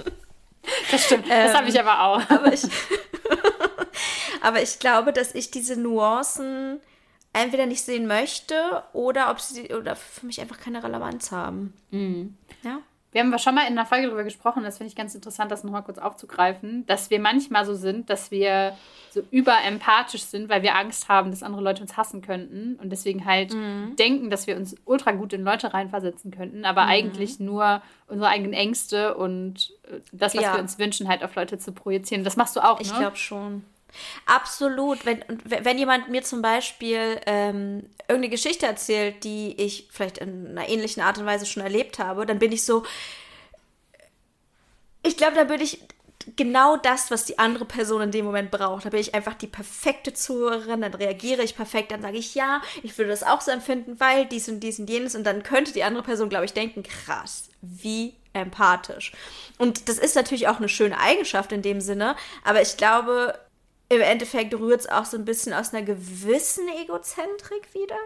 Speaker 1: Das stimmt, das ähm, habe ich aber auch.
Speaker 2: Aber ich, aber ich glaube, dass ich diese Nuancen entweder nicht sehen möchte oder ob sie oder für mich einfach keine Relevanz haben.
Speaker 1: Mhm. Ja. Wir haben schon mal in einer Folge darüber gesprochen, das finde ich ganz interessant, das nochmal kurz aufzugreifen, dass wir manchmal so sind, dass wir so überempathisch sind, weil wir Angst haben, dass andere Leute uns hassen könnten und deswegen halt mhm. denken, dass wir uns ultra gut in Leute reinversetzen könnten, aber mhm. eigentlich nur unsere eigenen Ängste und äh, das, was ja. wir uns wünschen, halt auf Leute zu projizieren. Das machst du auch,
Speaker 2: ich ne? Ich glaube schon. Absolut. Wenn, wenn jemand mir zum Beispiel ähm, irgendeine Geschichte erzählt, die ich vielleicht in einer ähnlichen Art und Weise schon erlebt habe, dann bin ich so. Ich glaube, da bin ich genau das, was die andere Person in dem Moment braucht. Da bin ich einfach die perfekte Zuhörerin, dann reagiere ich perfekt, dann sage ich ja, ich würde das auch so empfinden, weil dies und dies und jenes und dann könnte die andere Person, glaube ich, denken, krass, wie empathisch. Und das ist natürlich auch eine schöne Eigenschaft in dem Sinne, aber ich glaube, im Endeffekt rührt es auch so ein bisschen aus einer gewissen Egozentrik wieder.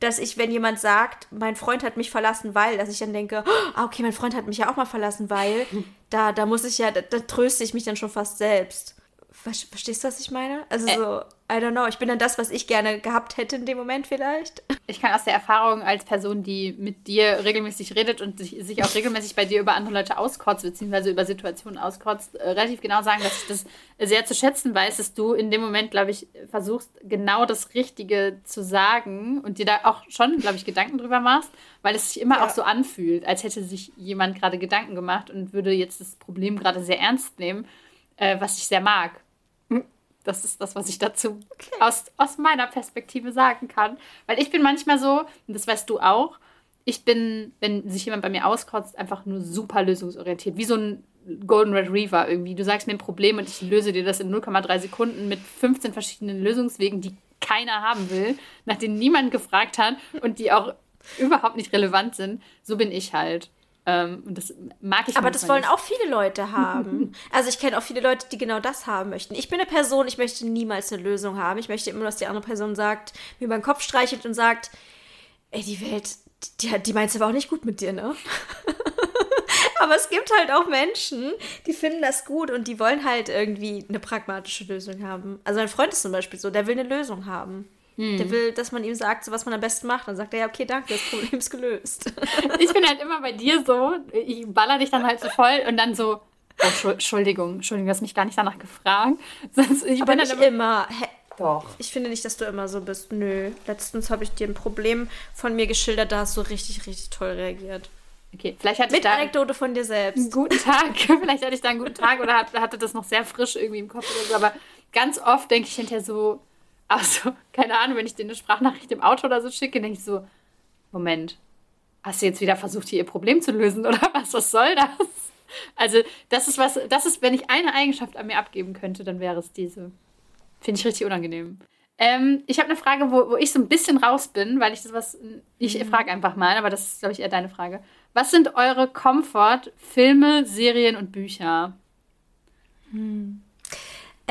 Speaker 2: Dass ich, wenn jemand sagt, mein Freund hat mich verlassen, weil, dass ich dann denke, oh, okay, mein Freund hat mich ja auch mal verlassen, weil, da, da muss ich ja, da, da tröste ich mich dann schon fast selbst. Verstehst du, was ich meine? Also so, I don't know. Ich bin dann das, was ich gerne gehabt hätte in dem Moment vielleicht.
Speaker 1: Ich kann aus der Erfahrung als Person, die mit dir regelmäßig redet und sich, sich auch regelmäßig bei dir über andere Leute auskotzt, beziehungsweise über Situationen auskotzt, äh, relativ genau sagen, dass ich das sehr zu schätzen weiß, dass du in dem Moment, glaube ich, versuchst, genau das Richtige zu sagen und dir da auch schon, glaube ich, Gedanken drüber machst, weil es sich immer ja. auch so anfühlt, als hätte sich jemand gerade Gedanken gemacht und würde jetzt das Problem gerade sehr ernst nehmen, äh, was ich sehr mag. Das ist das, was ich dazu okay. aus, aus meiner Perspektive sagen kann. Weil ich bin manchmal so, und das weißt du auch, ich bin, wenn sich jemand bei mir auskotzt, einfach nur super lösungsorientiert. Wie so ein Golden Retriever irgendwie. Du sagst mir ein Problem und ich löse dir das in 0,3 Sekunden mit 15 verschiedenen Lösungswegen, die keiner haben will, nach denen niemand gefragt hat und die auch überhaupt nicht relevant sind. So bin ich halt. Ähm, und das mag ich
Speaker 2: Aber das wollen nicht. auch viele Leute haben. also ich kenne auch viele Leute, die genau das haben möchten. Ich bin eine Person, ich möchte niemals eine Lösung haben. Ich möchte immer, dass die andere Person sagt, mir über den Kopf streichelt und sagt, ey, die Welt, die, die meint es aber auch nicht gut mit dir, ne? aber es gibt halt auch Menschen, die finden das gut und die wollen halt irgendwie eine pragmatische Lösung haben. Also mein Freund ist zum Beispiel so, der will eine Lösung haben. Hm. Der will, dass man ihm sagt, so was man am besten macht. Dann sagt er, ja, okay, danke, das Problem ist gelöst.
Speaker 1: ich bin halt immer bei dir so, ich baller dich dann halt so voll und dann so, oh, Entschuldigung, Entschuldigung, du hast mich gar nicht danach gefragt.
Speaker 2: Sonst, ich Aber bin nicht immer. immer. Doch. Ich finde nicht, dass du immer so bist. Nö. Letztens habe ich dir ein Problem von mir geschildert, da hast du richtig, richtig toll reagiert.
Speaker 1: Okay, vielleicht hatte
Speaker 2: Mit ich da Anekdote von dir selbst.
Speaker 1: Einen guten Tag. vielleicht hatte ich da einen guten Tag oder hatte das noch sehr frisch irgendwie im Kopf oder so. Aber ganz oft denke ich hinterher so, also, keine Ahnung, wenn ich dir eine Sprachnachricht im Auto oder so schicke, denke ich so, Moment, hast du jetzt wieder versucht, hier ihr Problem zu lösen oder was? Was soll das? Also, das ist was, das ist, wenn ich eine Eigenschaft an mir abgeben könnte, dann wäre es diese. Finde ich richtig unangenehm. Ähm, ich habe eine Frage, wo, wo ich so ein bisschen raus bin, weil ich das was. Ich mhm. frage einfach mal, aber das ist, glaube ich, eher deine Frage. Was sind eure Komfort-Filme, Serien und Bücher?
Speaker 2: Hm.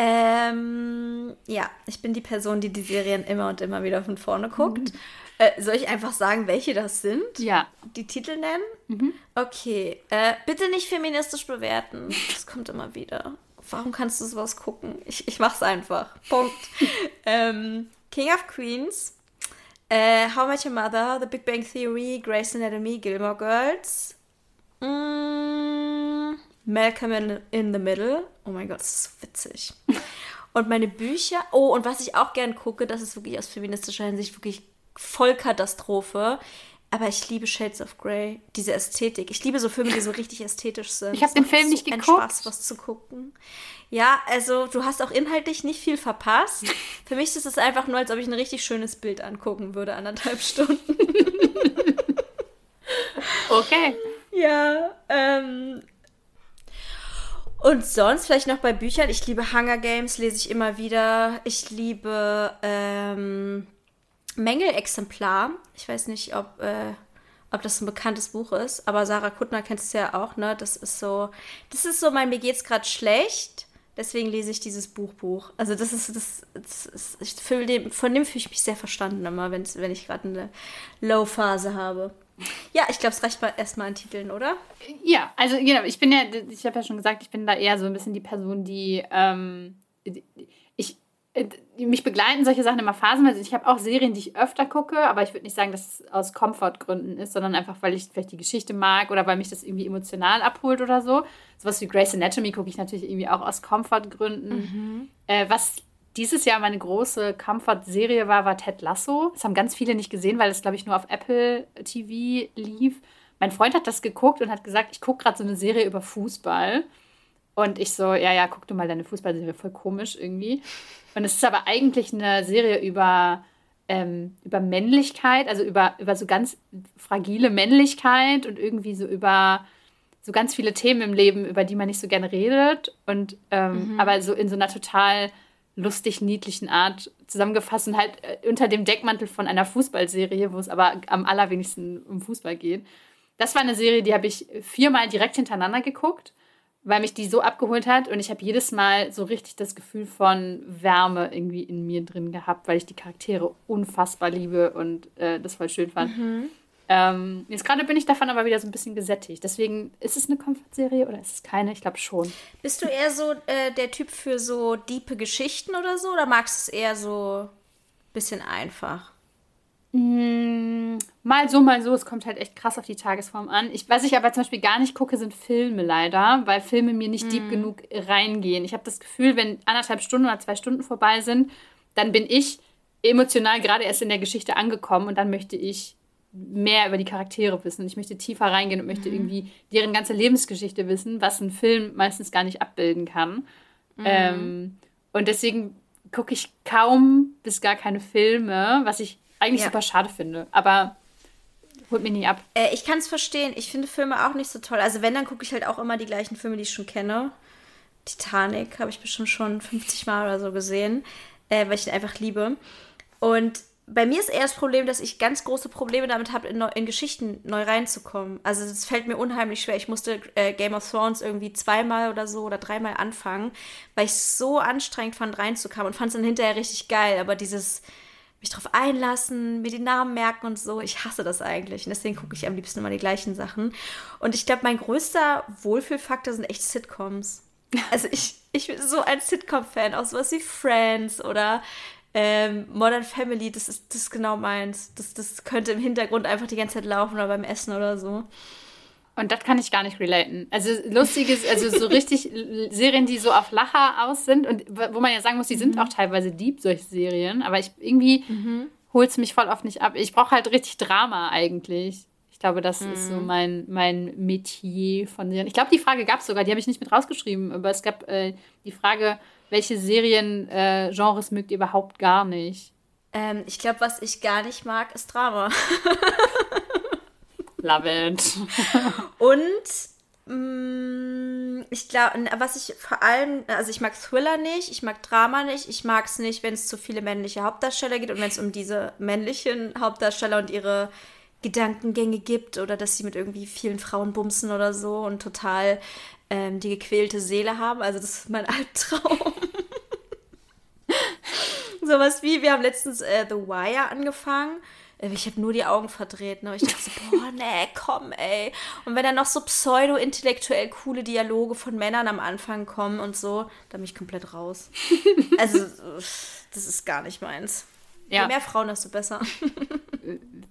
Speaker 2: Ähm, ja, ich bin die Person, die die Serien immer und immer wieder von vorne guckt. Mhm. Äh, soll ich einfach sagen, welche das sind?
Speaker 1: Ja.
Speaker 2: Die Titel nennen? Mhm. Okay. Äh, bitte nicht feministisch bewerten. Das kommt immer wieder. Warum kannst du sowas gucken? Ich, ich mach's einfach. Punkt. ähm, King of Queens. Äh, How Much Your Mother, The Big Bang Theory, Grey's Anatomy, Gilmore Girls. Mm, Malcolm in, the Middle. Oh mein Gott, das ist so witzig. Und meine Bücher. Oh, und was ich auch gern gucke, das ist wirklich aus feministischer Hinsicht wirklich Vollkatastrophe. Aber ich liebe Shades of Grey, diese Ästhetik. Ich liebe so Filme, die so richtig ästhetisch sind.
Speaker 1: Ich habe den Film nicht so geguckt. Spaß,
Speaker 2: was zu gucken. Ja, also du hast auch inhaltlich nicht viel verpasst. Für mich ist es einfach nur, als ob ich ein richtig schönes Bild angucken würde, anderthalb Stunden.
Speaker 1: okay.
Speaker 2: Ja, ähm, und sonst vielleicht noch bei Büchern. Ich liebe Hunger Games, lese ich immer wieder. Ich liebe ähm, Mängelexemplar. Ich weiß nicht, ob, äh, ob das ein bekanntes Buch ist, aber Sarah Kuttner kennst du ja auch, ne? Das ist so, das ist so mein, mir geht's gerade schlecht, deswegen lese ich dieses Buchbuch. Also das ist, das, das ist, ich fühl dem, von dem fühle ich mich sehr verstanden immer, wenn ich gerade eine Low-Phase habe. Ja, ich glaube, es reicht mal erstmal an Titeln, oder?
Speaker 1: Ja, also genau, ich bin ja, ich habe ja schon gesagt, ich bin da eher so ein bisschen die Person, die, ähm, ich, äh, mich begleiten solche Sachen immer phasenweise. Ich habe auch Serien, die ich öfter gucke, aber ich würde nicht sagen, dass es aus Komfortgründen ist, sondern einfach, weil ich vielleicht die Geschichte mag oder weil mich das irgendwie emotional abholt oder so. Sowas wie Grey's Anatomy gucke ich natürlich irgendwie auch aus Komfortgründen. Mhm. Äh, was dieses Jahr meine große Comfort-Serie war, war Ted Lasso. Das haben ganz viele nicht gesehen, weil es, glaube ich, nur auf Apple TV lief. Mein Freund hat das geguckt und hat gesagt, ich gucke gerade so eine Serie über Fußball. Und ich so, ja, ja, guck du mal deine Fußballserie, voll komisch irgendwie. Und es ist aber eigentlich eine Serie über, ähm, über Männlichkeit, also über, über so ganz fragile Männlichkeit und irgendwie so über so ganz viele Themen im Leben, über die man nicht so gerne redet. Und ähm, mhm. aber so in so einer total lustig niedlichen Art zusammengefasst und halt äh, unter dem Deckmantel von einer Fußballserie, wo es aber am allerwenigsten um Fußball geht. Das war eine Serie, die habe ich viermal direkt hintereinander geguckt, weil mich die so abgeholt hat und ich habe jedes Mal so richtig das Gefühl von Wärme irgendwie in mir drin gehabt, weil ich die Charaktere unfassbar liebe und äh, das voll schön fand. Mhm. Ähm, jetzt gerade bin ich davon aber wieder so ein bisschen gesättigt. Deswegen, ist es eine Comfort-Serie oder ist es keine? Ich glaube schon.
Speaker 2: Bist du eher so äh, der Typ für so diepe Geschichten oder so? Oder magst du es eher so ein bisschen einfach?
Speaker 1: Mm, mal so, mal so. Es kommt halt echt krass auf die Tagesform an. Ich, was ich aber zum Beispiel gar nicht gucke, sind Filme leider, weil Filme mir nicht mm. deep genug reingehen. Ich habe das Gefühl, wenn anderthalb Stunden oder zwei Stunden vorbei sind, dann bin ich emotional gerade erst in der Geschichte angekommen und dann möchte ich mehr über die Charaktere wissen. Ich möchte tiefer reingehen und möchte mhm. irgendwie deren ganze Lebensgeschichte wissen, was ein Film meistens gar nicht abbilden kann. Mhm. Ähm, und deswegen gucke ich kaum bis gar keine Filme, was ich eigentlich ja. super schade finde. Aber holt mir nie ab.
Speaker 2: Äh, ich kann es verstehen. Ich finde Filme auch nicht so toll. Also wenn, dann gucke ich halt auch immer die gleichen Filme, die ich schon kenne. Titanic habe ich bestimmt schon 50 Mal oder so gesehen, äh, weil ich den einfach liebe. Und bei mir ist eher das Problem, dass ich ganz große Probleme damit habe, in, in, Geschichten neu reinzukommen. Also es fällt mir unheimlich schwer. Ich musste äh, Game of Thrones irgendwie zweimal oder so oder dreimal anfangen, weil ich es so anstrengend fand, reinzukommen und fand es dann hinterher richtig geil. Aber dieses mich drauf einlassen, mir die Namen merken und so, ich hasse das eigentlich. Und deswegen gucke ich am liebsten immer die gleichen Sachen. Und ich glaube, mein größter Wohlfühlfaktor sind echt Sitcoms. Also ich, ich bin so ein Sitcom-Fan, auch sowas wie Friends oder ähm, Modern Family, das ist, das ist genau meins. Das, das könnte im Hintergrund einfach die ganze Zeit laufen oder beim Essen oder so.
Speaker 1: Und das kann ich gar nicht relaten. Also lustiges, also so richtig Serien, die so auf Lacher aus sind und wo man ja sagen muss, die sind mhm. auch teilweise deep, solche Serien, aber ich irgendwie mhm. holt es mich voll oft nicht ab. Ich brauche halt richtig Drama eigentlich. Ich glaube, das mhm. ist so mhm. mein, mein Metier von Serien. Ich glaube, die Frage gab es sogar, die habe ich nicht mit rausgeschrieben, aber es gab äh, die Frage, welche Seriengenres äh, mögt ihr überhaupt gar nicht?
Speaker 2: Ähm, ich glaube, was ich gar nicht mag, ist Drama.
Speaker 1: Love it.
Speaker 2: Und mh, mm, ich glaube, was ich vor allem, also ich mag Thriller nicht, ich mag Drama nicht, ich mag es nicht, wenn es zu viele männliche Hauptdarsteller geht und wenn es um diese männlichen Hauptdarsteller und ihre Gedankengänge gibt oder dass sie mit irgendwie vielen Frauen bumsen oder so und total ähm, die gequälte Seele haben. Also das ist mein Albtraum. Sowas wie, wir haben letztens äh, The Wire angefangen. Äh, ich habe nur die Augen verdreht. Ne? Ich dachte so, boah, nee, komm, ey. Und wenn dann noch so pseudo-intellektuell coole Dialoge von Männern am Anfang kommen und so, dann bin ich komplett raus. Also, das ist gar nicht meins. Ja. Je mehr Frauen, desto besser.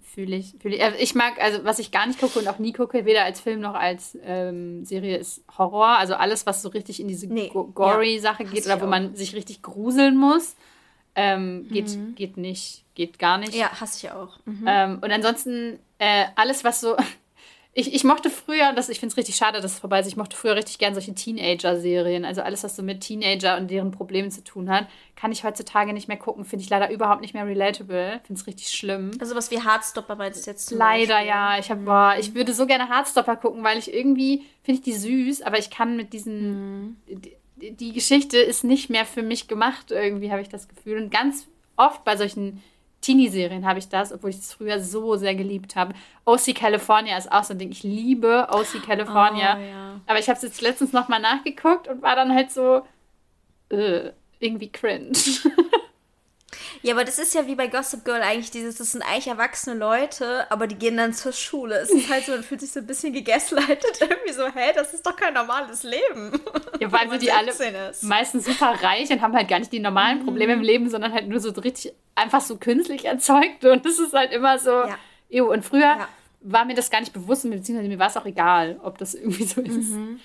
Speaker 1: Fühle ich, fühl ich. Ich mag, also was ich gar nicht gucke und auch nie gucke, weder als Film noch als ähm, Serie, ist Horror. Also alles, was so richtig in diese nee, Gory-Sache ja, geht oder wo auch. man sich richtig gruseln muss, ähm, geht, mhm. geht nicht, geht gar nicht.
Speaker 2: Ja, hasse ich auch.
Speaker 1: Mhm. Ähm, und ansonsten äh, alles, was so ich, ich mochte früher, das, ich finde es richtig schade, dass es vorbei ist, ich mochte früher richtig gern solche Teenager-Serien. Also alles, was so mit Teenager und deren Problemen zu tun hat, kann ich heutzutage nicht mehr gucken. Finde ich leider überhaupt nicht mehr relatable. Finde es richtig schlimm.
Speaker 2: Also was wie Hardstopper meinst du jetzt?
Speaker 1: Leider, Beispiel? ja. Ich, hab, boah, ich würde so gerne Hardstopper gucken, weil ich irgendwie, finde ich die süß, aber ich kann mit diesen... Mhm. Die, die Geschichte ist nicht mehr für mich gemacht, irgendwie habe ich das Gefühl. Und ganz oft bei solchen Teenie-Serien habe ich das, obwohl ich es früher so sehr geliebt habe. OC California ist auch so ein Ding. Ich liebe OC California. Oh, ja. Aber ich habe es jetzt letztens nochmal nachgeguckt und war dann halt so äh, irgendwie cringe.
Speaker 2: Ja, aber das ist ja wie bei Gossip Girl eigentlich dieses, das sind eigentlich erwachsene Leute, aber die gehen dann zur Schule. Es ist halt so, man fühlt sich so ein bisschen gegaslightet, irgendwie so, hä, das ist doch kein normales Leben. Ja, weil
Speaker 1: sie die alle ist. meistens super reich und haben halt gar nicht die normalen Probleme mhm. im Leben, sondern halt nur so richtig einfach so künstlich erzeugt und das ist halt immer so, ja. Ew. und früher ja. war mir das gar nicht bewusst, beziehungsweise mir war es auch egal, ob das irgendwie so ist. Mhm.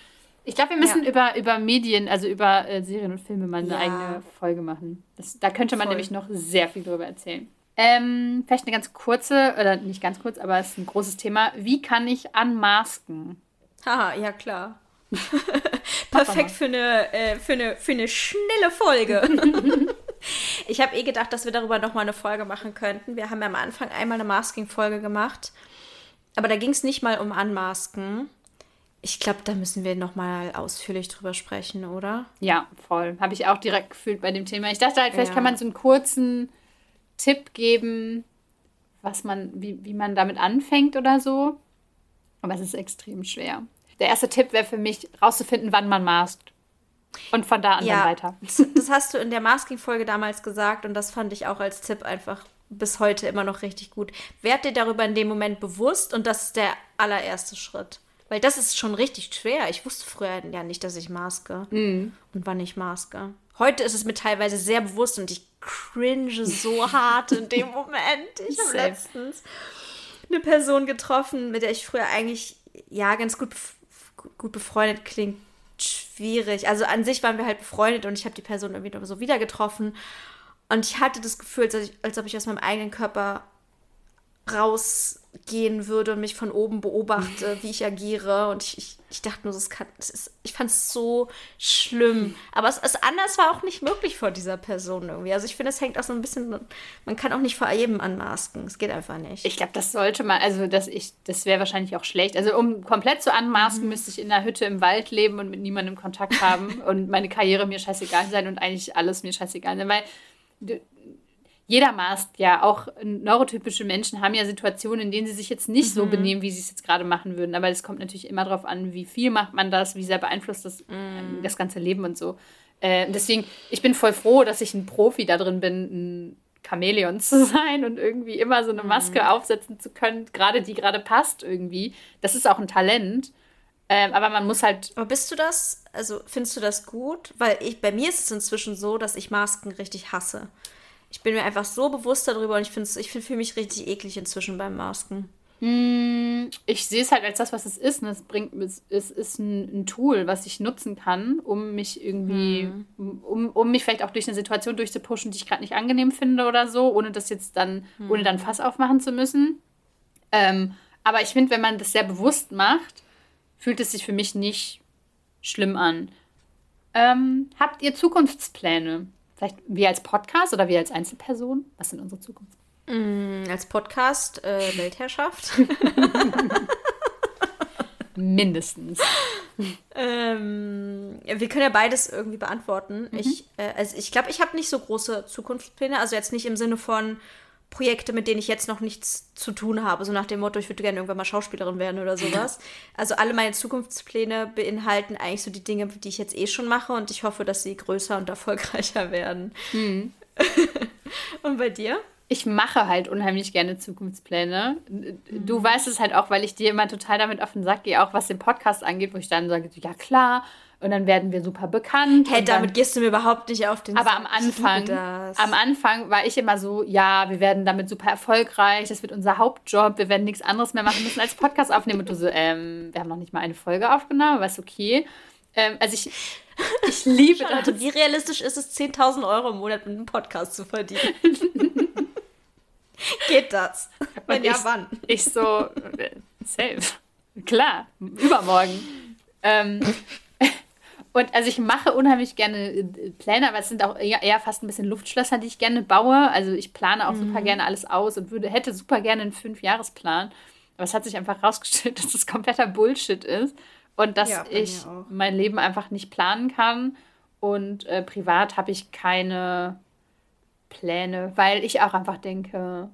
Speaker 1: Ich glaube, wir müssen ja. über, über Medien, also über äh, Serien und Filme mal eine ja. eigene Folge machen. Das, da könnte man Voll. nämlich noch sehr viel drüber erzählen. Ähm, vielleicht eine ganz kurze, oder nicht ganz kurz, aber es ist ein großes Thema. Wie kann ich unmasken?
Speaker 2: Haha, ja klar. Perfekt für eine, äh, für, eine, für eine schnelle Folge. ich habe eh gedacht, dass wir darüber nochmal eine Folge machen könnten. Wir haben ja am Anfang einmal eine Masking-Folge gemacht. Aber da ging es nicht mal um Unmasken, ich glaube, da müssen wir noch mal ausführlich drüber sprechen, oder?
Speaker 1: Ja, voll. Habe ich auch direkt gefühlt bei dem Thema. Ich dachte halt, vielleicht ja. kann man so einen kurzen Tipp geben, was man, wie, wie man damit anfängt oder so. Aber es ist extrem schwer. Der erste Tipp wäre für mich, rauszufinden, wann man maskt. Und von da an ja, dann weiter.
Speaker 2: Das hast du in der Masking-Folge damals gesagt und das fand ich auch als Tipp einfach bis heute immer noch richtig gut. Werd dir darüber in dem Moment bewusst und das ist der allererste Schritt. Weil das ist schon richtig schwer. Ich wusste früher ja nicht, dass ich maske mm. und wann ich maske. Heute ist es mir teilweise sehr bewusst und ich cringe so hart in dem Moment. Ich habe letztens eine Person getroffen, mit der ich früher eigentlich ja ganz gut, gut befreundet klingt. Schwierig. Also an sich waren wir halt befreundet und ich habe die Person irgendwie so wieder getroffen. Und ich hatte das Gefühl, als, ich, als ob ich aus meinem eigenen Körper rausgehen würde und mich von oben beobachte, wie ich agiere. Und ich, ich, ich dachte nur, das kann, das ist, ich fand es so schlimm. Aber es, es anders war auch nicht möglich vor dieser Person irgendwie. Also ich finde, es hängt auch so ein bisschen, man kann auch nicht vor jedem anmasken. Es geht einfach nicht.
Speaker 1: Ich glaube, das sollte man, also das, das wäre wahrscheinlich auch schlecht. Also um komplett zu anmasken, mhm. müsste ich in einer Hütte im Wald leben und mit niemandem Kontakt haben und meine Karriere mir scheißegal sein und eigentlich alles mir scheißegal sein, weil jeder maßt ja, auch neurotypische Menschen haben ja Situationen, in denen sie sich jetzt nicht mhm. so benehmen, wie sie es jetzt gerade machen würden. Aber es kommt natürlich immer darauf an, wie viel macht man das, wie sehr beeinflusst das mhm. das ganze Leben und so. Äh, deswegen, ich bin voll froh, dass ich ein Profi da drin bin, ein Chamäleon zu sein und irgendwie immer so eine Maske mhm. aufsetzen zu können, gerade die gerade passt irgendwie. Das ist auch ein Talent. Ähm, aber man muss halt.
Speaker 2: Aber bist du das? Also findest du das gut? Weil ich, bei mir ist es inzwischen so, dass ich Masken richtig hasse. Ich bin mir einfach so bewusst darüber und ich finde ich fühle mich richtig eklig inzwischen beim Masken.
Speaker 1: Hm, ich sehe es halt als das, was es ist. Und es bringt, es, ist ein, ein, Tool, was ich nutzen kann, um mich irgendwie, hm. um, um mich vielleicht auch durch eine Situation durchzupushen, die ich gerade nicht angenehm finde oder so, ohne das jetzt dann, hm. ohne dann Fass aufmachen zu müssen. Ähm, aber ich finde, wenn man das sehr bewusst macht, fühlt es sich für mich nicht schlimm an. Ähm, habt ihr Zukunftspläne? Vielleicht wir als Podcast oder wir als Einzelperson? Was sind unsere Zukunft?
Speaker 2: Mm, als Podcast äh, Weltherrschaft.
Speaker 1: Mindestens.
Speaker 2: Ähm, wir können ja beides irgendwie beantworten. Mhm. Ich, äh, also ich glaube, ich habe nicht so große Zukunftspläne. Also jetzt nicht im Sinne von, Projekte, mit denen ich jetzt noch nichts zu tun habe. So nach dem Motto, ich würde gerne irgendwann mal Schauspielerin werden oder sowas. also alle meine Zukunftspläne beinhalten eigentlich so die Dinge, die ich jetzt eh schon mache und ich hoffe, dass sie größer und erfolgreicher werden. Hm. und bei dir?
Speaker 1: Ich mache halt unheimlich gerne Zukunftspläne. Du mhm. weißt es halt auch, weil ich dir immer total damit auf den Sack gehe, auch was den Podcast angeht, wo ich dann sage, ja klar, und dann werden wir super bekannt.
Speaker 2: Hey, damit dann, gehst du mir überhaupt nicht auf den
Speaker 1: Aber am Anfang, am Anfang war ich immer so, ja, wir werden damit super erfolgreich, das wird unser Hauptjob, wir werden nichts anderes mehr machen müssen als Podcast aufnehmen. Und du so, ähm, wir haben noch nicht mal eine Folge aufgenommen, aber ist okay. Ähm, also ich, ich liebe
Speaker 2: Charlotte, das. Wie realistisch ist es, 10.000 Euro im Monat mit einem Podcast zu verdienen? Geht das?
Speaker 1: Wenn ja, wann? Ich so, äh, safe. Klar, übermorgen. Ähm, und also ich mache unheimlich gerne äh, Pläne, aber es sind auch eher, eher, fast ein bisschen Luftschlösser, die ich gerne baue. Also ich plane auch mhm. super gerne alles aus und würde, hätte super gerne einen Fünfjahresplan. Aber es hat sich einfach rausgestellt, dass das kompletter Bullshit ist und dass ja, ich mein Leben einfach nicht planen kann. Und äh, privat habe ich keine Pläne, weil ich auch einfach denke,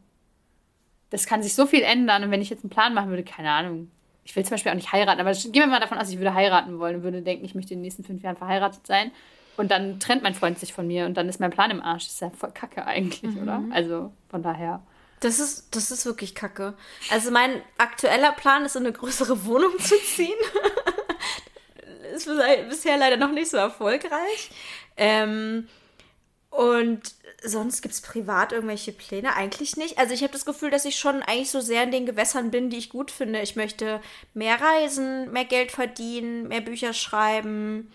Speaker 1: das kann sich so viel ändern. Und wenn ich jetzt einen Plan machen würde, keine Ahnung. Ich will zum Beispiel auch nicht heiraten, aber gehen wir mal davon aus, ich würde heiraten wollen und würde denken, ich möchte in den nächsten fünf Jahren verheiratet sein. Und dann trennt mein Freund sich von mir und dann ist mein Plan im Arsch. Das ist ja voll kacke eigentlich, mhm. oder? Also von daher.
Speaker 2: Das ist, das ist wirklich kacke. Also mein aktueller Plan ist, in eine größere Wohnung zu ziehen. ist bisher leider noch nicht so erfolgreich. Ähm, und sonst gibt es privat irgendwelche Pläne? Eigentlich nicht. Also ich habe das Gefühl, dass ich schon eigentlich so sehr in den Gewässern bin, die ich gut finde. Ich möchte mehr reisen, mehr Geld verdienen, mehr Bücher schreiben,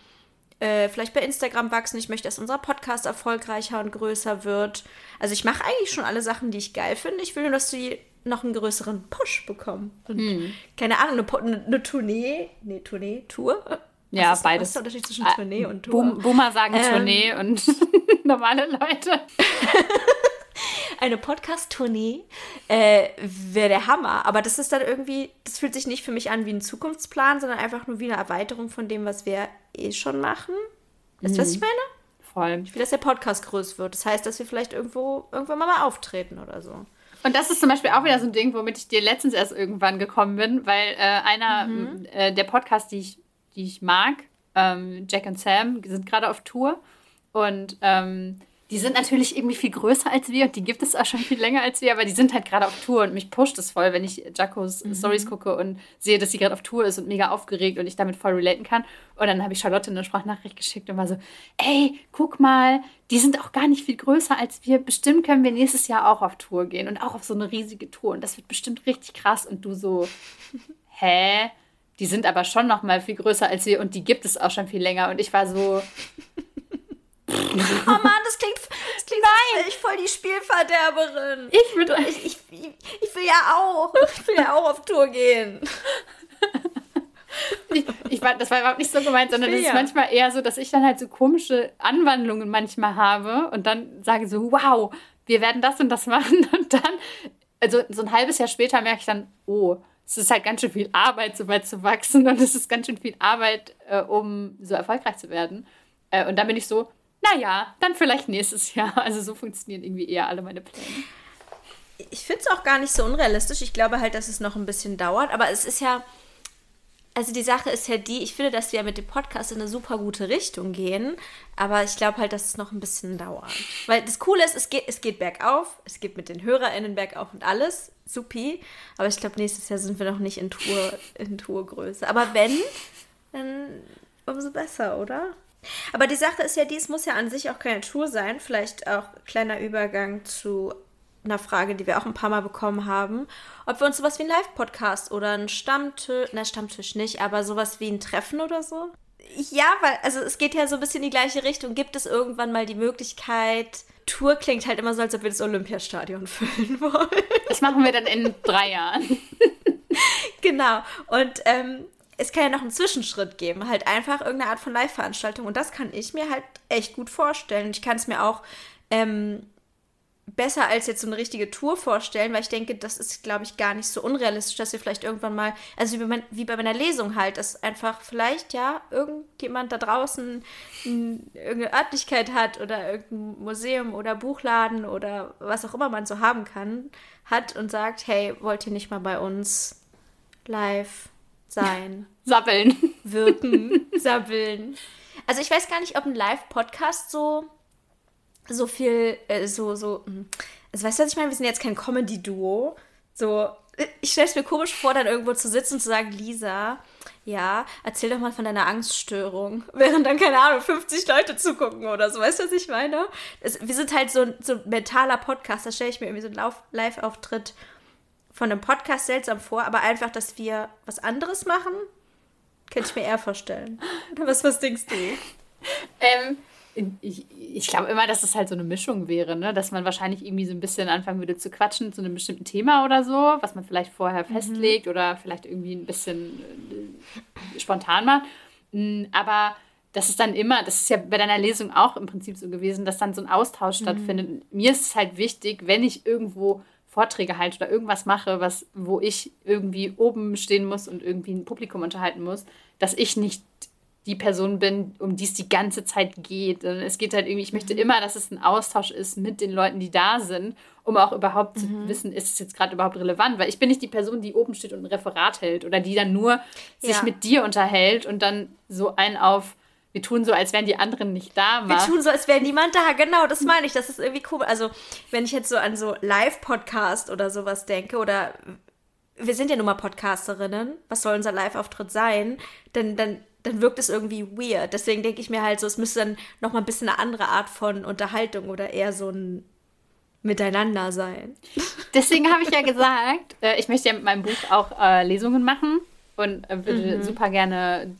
Speaker 2: äh, vielleicht bei Instagram wachsen. Ich möchte, dass unser Podcast erfolgreicher und größer wird. Also ich mache eigentlich schon alle Sachen, die ich geil finde. Ich will nur, dass sie noch einen größeren Push bekommen. Und hm. keine Ahnung, eine, eine Tournee, nee, Tournee, Tour
Speaker 1: ja, ist, beides. Was ist der Unterschied zwischen ah, Tournee und Tour? Boom, Boomer sagen ähm, Tournee und normale Leute.
Speaker 2: Eine Podcast-Tournee äh, wäre der Hammer. Aber das ist dann irgendwie, das fühlt sich nicht für mich an wie ein Zukunftsplan, sondern einfach nur wie eine Erweiterung von dem, was wir eh schon machen. Weißt du, was ich mhm. meine? Voll. Ich will, dass der Podcast größer wird. Das heißt, dass wir vielleicht irgendwo irgendwann mal auftreten oder so.
Speaker 1: Und das ist zum Beispiel auch wieder so ein Ding, womit ich dir letztens erst irgendwann gekommen bin, weil äh, einer mhm. äh, der Podcasts, die ich die ich mag. Ähm, Jack und Sam sind gerade auf Tour und ähm, die sind natürlich irgendwie viel größer als wir und die gibt es auch schon viel länger als wir, aber die sind halt gerade auf Tour und mich pusht es voll, wenn ich Jacos mhm. Stories gucke und sehe, dass sie gerade auf Tour ist und mega aufgeregt und ich damit voll relaten kann. Und dann habe ich Charlotte eine Sprachnachricht geschickt und war so, ey, guck mal, die sind auch gar nicht viel größer als wir. Bestimmt können wir nächstes Jahr auch auf Tour gehen und auch auf so eine riesige Tour und das wird bestimmt richtig krass. Und du so, hä? Die sind aber schon noch mal viel größer als wir und die gibt es auch schon viel länger. Und ich war so.
Speaker 2: oh Mann, das klingt, das klingt Nein. ich voll die Spielverderberin. Ich, würde, ich, ich, ich, will ja auch. Ich will ja auch auf Tour gehen.
Speaker 1: Ich, ich war, das war überhaupt nicht so gemeint, sondern es ist manchmal eher so, dass ich dann halt so komische Anwandlungen manchmal habe und dann sage so, wow, wir werden das und das machen und dann, also so ein halbes Jahr später merke ich dann, oh, es ist halt ganz schön viel Arbeit, so weit zu wachsen und es ist ganz schön viel Arbeit, äh, um so erfolgreich zu werden. Äh, und dann bin ich so, naja, dann vielleicht nächstes Jahr. Also so funktionieren irgendwie eher alle meine Pläne.
Speaker 2: Ich finde es auch gar nicht so unrealistisch. Ich glaube halt, dass es noch ein bisschen dauert. Aber es ist ja, also die Sache ist ja die, ich finde, dass wir mit dem Podcast in eine super gute Richtung gehen, aber ich glaube halt, dass es noch ein bisschen dauert. Weil das Coole ist, es geht, es geht bergauf, es geht mit den HörerInnen bergauf und alles, supi. Aber ich glaube, nächstes Jahr sind wir noch nicht in Tour, in Tourgröße. Aber wenn, dann umso besser, oder? Aber die Sache ist ja, dies muss ja an sich auch keine Tour sein. Vielleicht auch kleiner Übergang zu einer Frage, die wir auch ein paar Mal bekommen haben, ob wir uns sowas wie ein Live-Podcast oder ein Stammtisch, na Stammtisch nicht, aber sowas wie ein Treffen oder so. Ja, weil, also es geht ja so ein bisschen in die gleiche Richtung. Gibt es irgendwann mal die Möglichkeit, Tour klingt halt immer so, als ob wir das Olympiastadion füllen wollen.
Speaker 1: Das machen wir dann in drei Jahren.
Speaker 2: genau. Und ähm, es kann ja noch einen Zwischenschritt geben, halt einfach irgendeine Art von Live-Veranstaltung. Und das kann ich mir halt echt gut vorstellen. Ich kann es mir auch ähm, besser als jetzt so eine richtige Tour vorstellen, weil ich denke, das ist, glaube ich, gar nicht so unrealistisch, dass wir vielleicht irgendwann mal, also wie bei, wie bei meiner Lesung halt, dass einfach vielleicht, ja, irgendjemand da draußen irgendeine Örtlichkeit hat oder irgendein Museum oder Buchladen oder was auch immer man so haben kann, hat und sagt, hey, wollt ihr nicht mal bei uns live sein?
Speaker 1: Sabbeln.
Speaker 2: Wirken, sabbeln. Also ich weiß gar nicht, ob ein Live-Podcast so so viel, äh, so, so, hm. also weißt du, was ich meine? Wir sind jetzt kein Comedy-Duo. So, ich stelle es mir komisch vor, dann irgendwo zu sitzen und zu sagen, Lisa, ja, erzähl doch mal von deiner Angststörung. Während dann, keine Ahnung, 50 Leute zugucken oder so. Weißt du, was ich meine? Es, wir sind halt so, so ein mentaler Podcast. Da stelle ich mir irgendwie so einen Live-Auftritt von einem Podcast seltsam vor, aber einfach, dass wir was anderes machen, könnte ich mir eher vorstellen. Was, was denkst du?
Speaker 1: Ähm, ich, ich glaube immer, dass es halt so eine Mischung wäre, ne? dass man wahrscheinlich irgendwie so ein bisschen anfangen würde zu quatschen zu einem bestimmten Thema oder so, was man vielleicht vorher mhm. festlegt oder vielleicht irgendwie ein bisschen äh, spontan macht. Mm, aber das ist dann immer, das ist ja bei deiner Lesung auch im Prinzip so gewesen, dass dann so ein Austausch mhm. stattfindet. Mir ist es halt wichtig, wenn ich irgendwo Vorträge halte oder irgendwas mache, was, wo ich irgendwie oben stehen muss und irgendwie ein Publikum unterhalten muss, dass ich nicht die Person bin, um die es die ganze Zeit geht. Es geht halt irgendwie, ich möchte mhm. immer, dass es ein Austausch ist mit den Leuten, die da sind, um auch überhaupt mhm. zu wissen, ist es jetzt gerade überhaupt relevant? Weil ich bin nicht die Person, die oben steht und ein Referat hält oder die dann nur ja. sich mit dir unterhält und dann so ein auf, wir tun so, als wären die anderen nicht da.
Speaker 2: Macht. Wir tun so, als wäre niemand da. Genau, das meine ich. Das ist irgendwie cool. Also, wenn ich jetzt so an so Live-Podcast oder sowas denke oder wir sind ja nun mal Podcasterinnen, was soll unser Live-Auftritt sein? Dann, dann dann wirkt es irgendwie weird. Deswegen denke ich mir halt so, es müsste dann noch mal ein bisschen eine andere Art von Unterhaltung oder eher so ein Miteinander sein.
Speaker 1: Deswegen habe ich ja gesagt, äh, ich möchte ja mit meinem Buch auch äh, Lesungen machen und äh, würde mhm. super gerne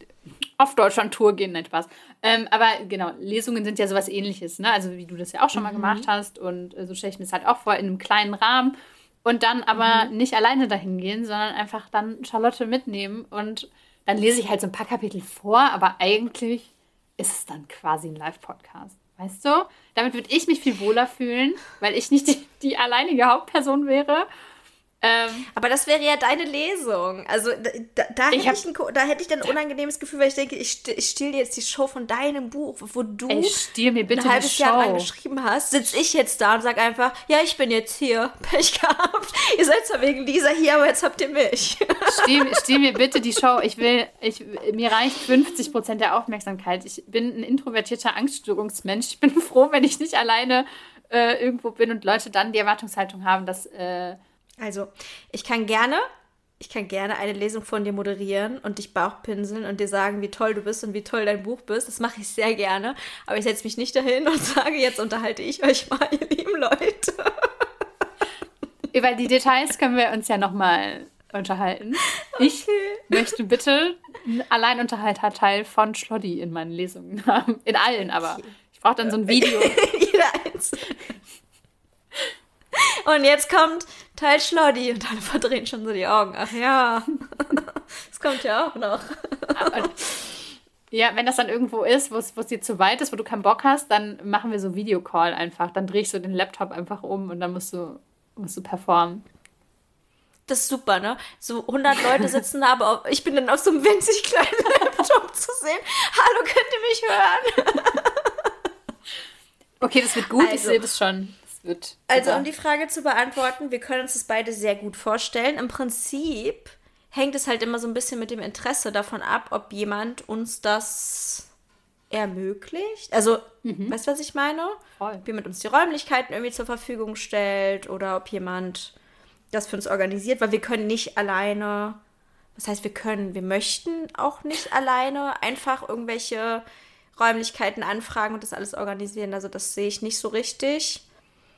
Speaker 1: auf Deutschland-Tour gehen. Nein, Spaß. Ähm, aber genau, Lesungen sind ja sowas ähnliches, ne? Also wie du das ja auch schon mal mhm. gemacht hast und äh, so stelle ich mir das halt auch vor, in einem kleinen Rahmen. Und dann aber mhm. nicht alleine dahin gehen, sondern einfach dann Charlotte mitnehmen und dann lese ich halt so ein paar Kapitel vor, aber eigentlich ist es dann quasi ein Live-Podcast. Weißt du? Damit würde ich mich viel wohler fühlen, weil ich nicht die, die alleinige Hauptperson wäre,
Speaker 2: ähm, aber das wäre ja deine Lesung. Also da, da, hätte, hab, ich ein, da hätte ich dann ein unangenehmes Gefühl, weil ich denke, ich, ich stehle dir jetzt die Show von deinem Buch, wo du
Speaker 1: ey, ein halbes
Speaker 2: Jahr lang geschrieben hast. Sitze ich jetzt da und sage einfach, ja, ich bin jetzt hier. Pech gehabt. Ihr seid zwar wegen Lisa hier, aber jetzt habt ihr mich.
Speaker 1: Stiehl, stiehl mir bitte die Show. Ich will, ich, mir reicht 50 Prozent der Aufmerksamkeit. Ich bin ein introvertierter Angststörungsmensch. Ich bin froh, wenn ich nicht alleine äh, irgendwo bin und Leute dann die Erwartungshaltung haben, dass äh,
Speaker 2: also, ich kann gerne, ich kann gerne eine Lesung von dir moderieren und dich Bauchpinseln und dir sagen, wie toll du bist und wie toll dein Buch bist. Das mache ich sehr gerne. Aber ich setze mich nicht dahin und sage, jetzt unterhalte ich euch mal, ihr lieben Leute.
Speaker 1: Über die Details können wir uns ja nochmal unterhalten. Okay. Ich möchte bitte einen Alleinunterhalterteil von Schloddy in meinen Lesungen haben. In allen aber. Ich brauche dann so ein Video. Jeder eins.
Speaker 2: Und jetzt kommt Teil Schloddy und alle verdrehen schon so die Augen. Ach ja, das kommt ja auch noch.
Speaker 1: Ja, wenn das dann irgendwo ist, wo es dir zu weit ist, wo du keinen Bock hast, dann machen wir so Videocall einfach. Dann drehe ich so den Laptop einfach um und dann musst du, musst du performen.
Speaker 2: Das ist super, ne? So 100 Leute sitzen da, aber ich bin dann auf so einem winzig kleinen Laptop zu sehen. Hallo, könnt ihr mich hören?
Speaker 1: okay, das wird gut, also, ich sehe das schon
Speaker 2: wird. Also, um die Frage zu beantworten, wir können uns das beide sehr gut vorstellen. Im Prinzip hängt es halt immer so ein bisschen mit dem Interesse davon ab, ob jemand uns das ermöglicht. Also, mhm. weißt du, was ich meine? Voll. Ob jemand uns die Räumlichkeiten irgendwie zur Verfügung stellt oder ob jemand das für uns organisiert, weil wir können nicht alleine, das heißt, wir können, wir möchten auch nicht alleine einfach irgendwelche Räumlichkeiten anfragen und das alles organisieren. Also das sehe ich nicht so richtig.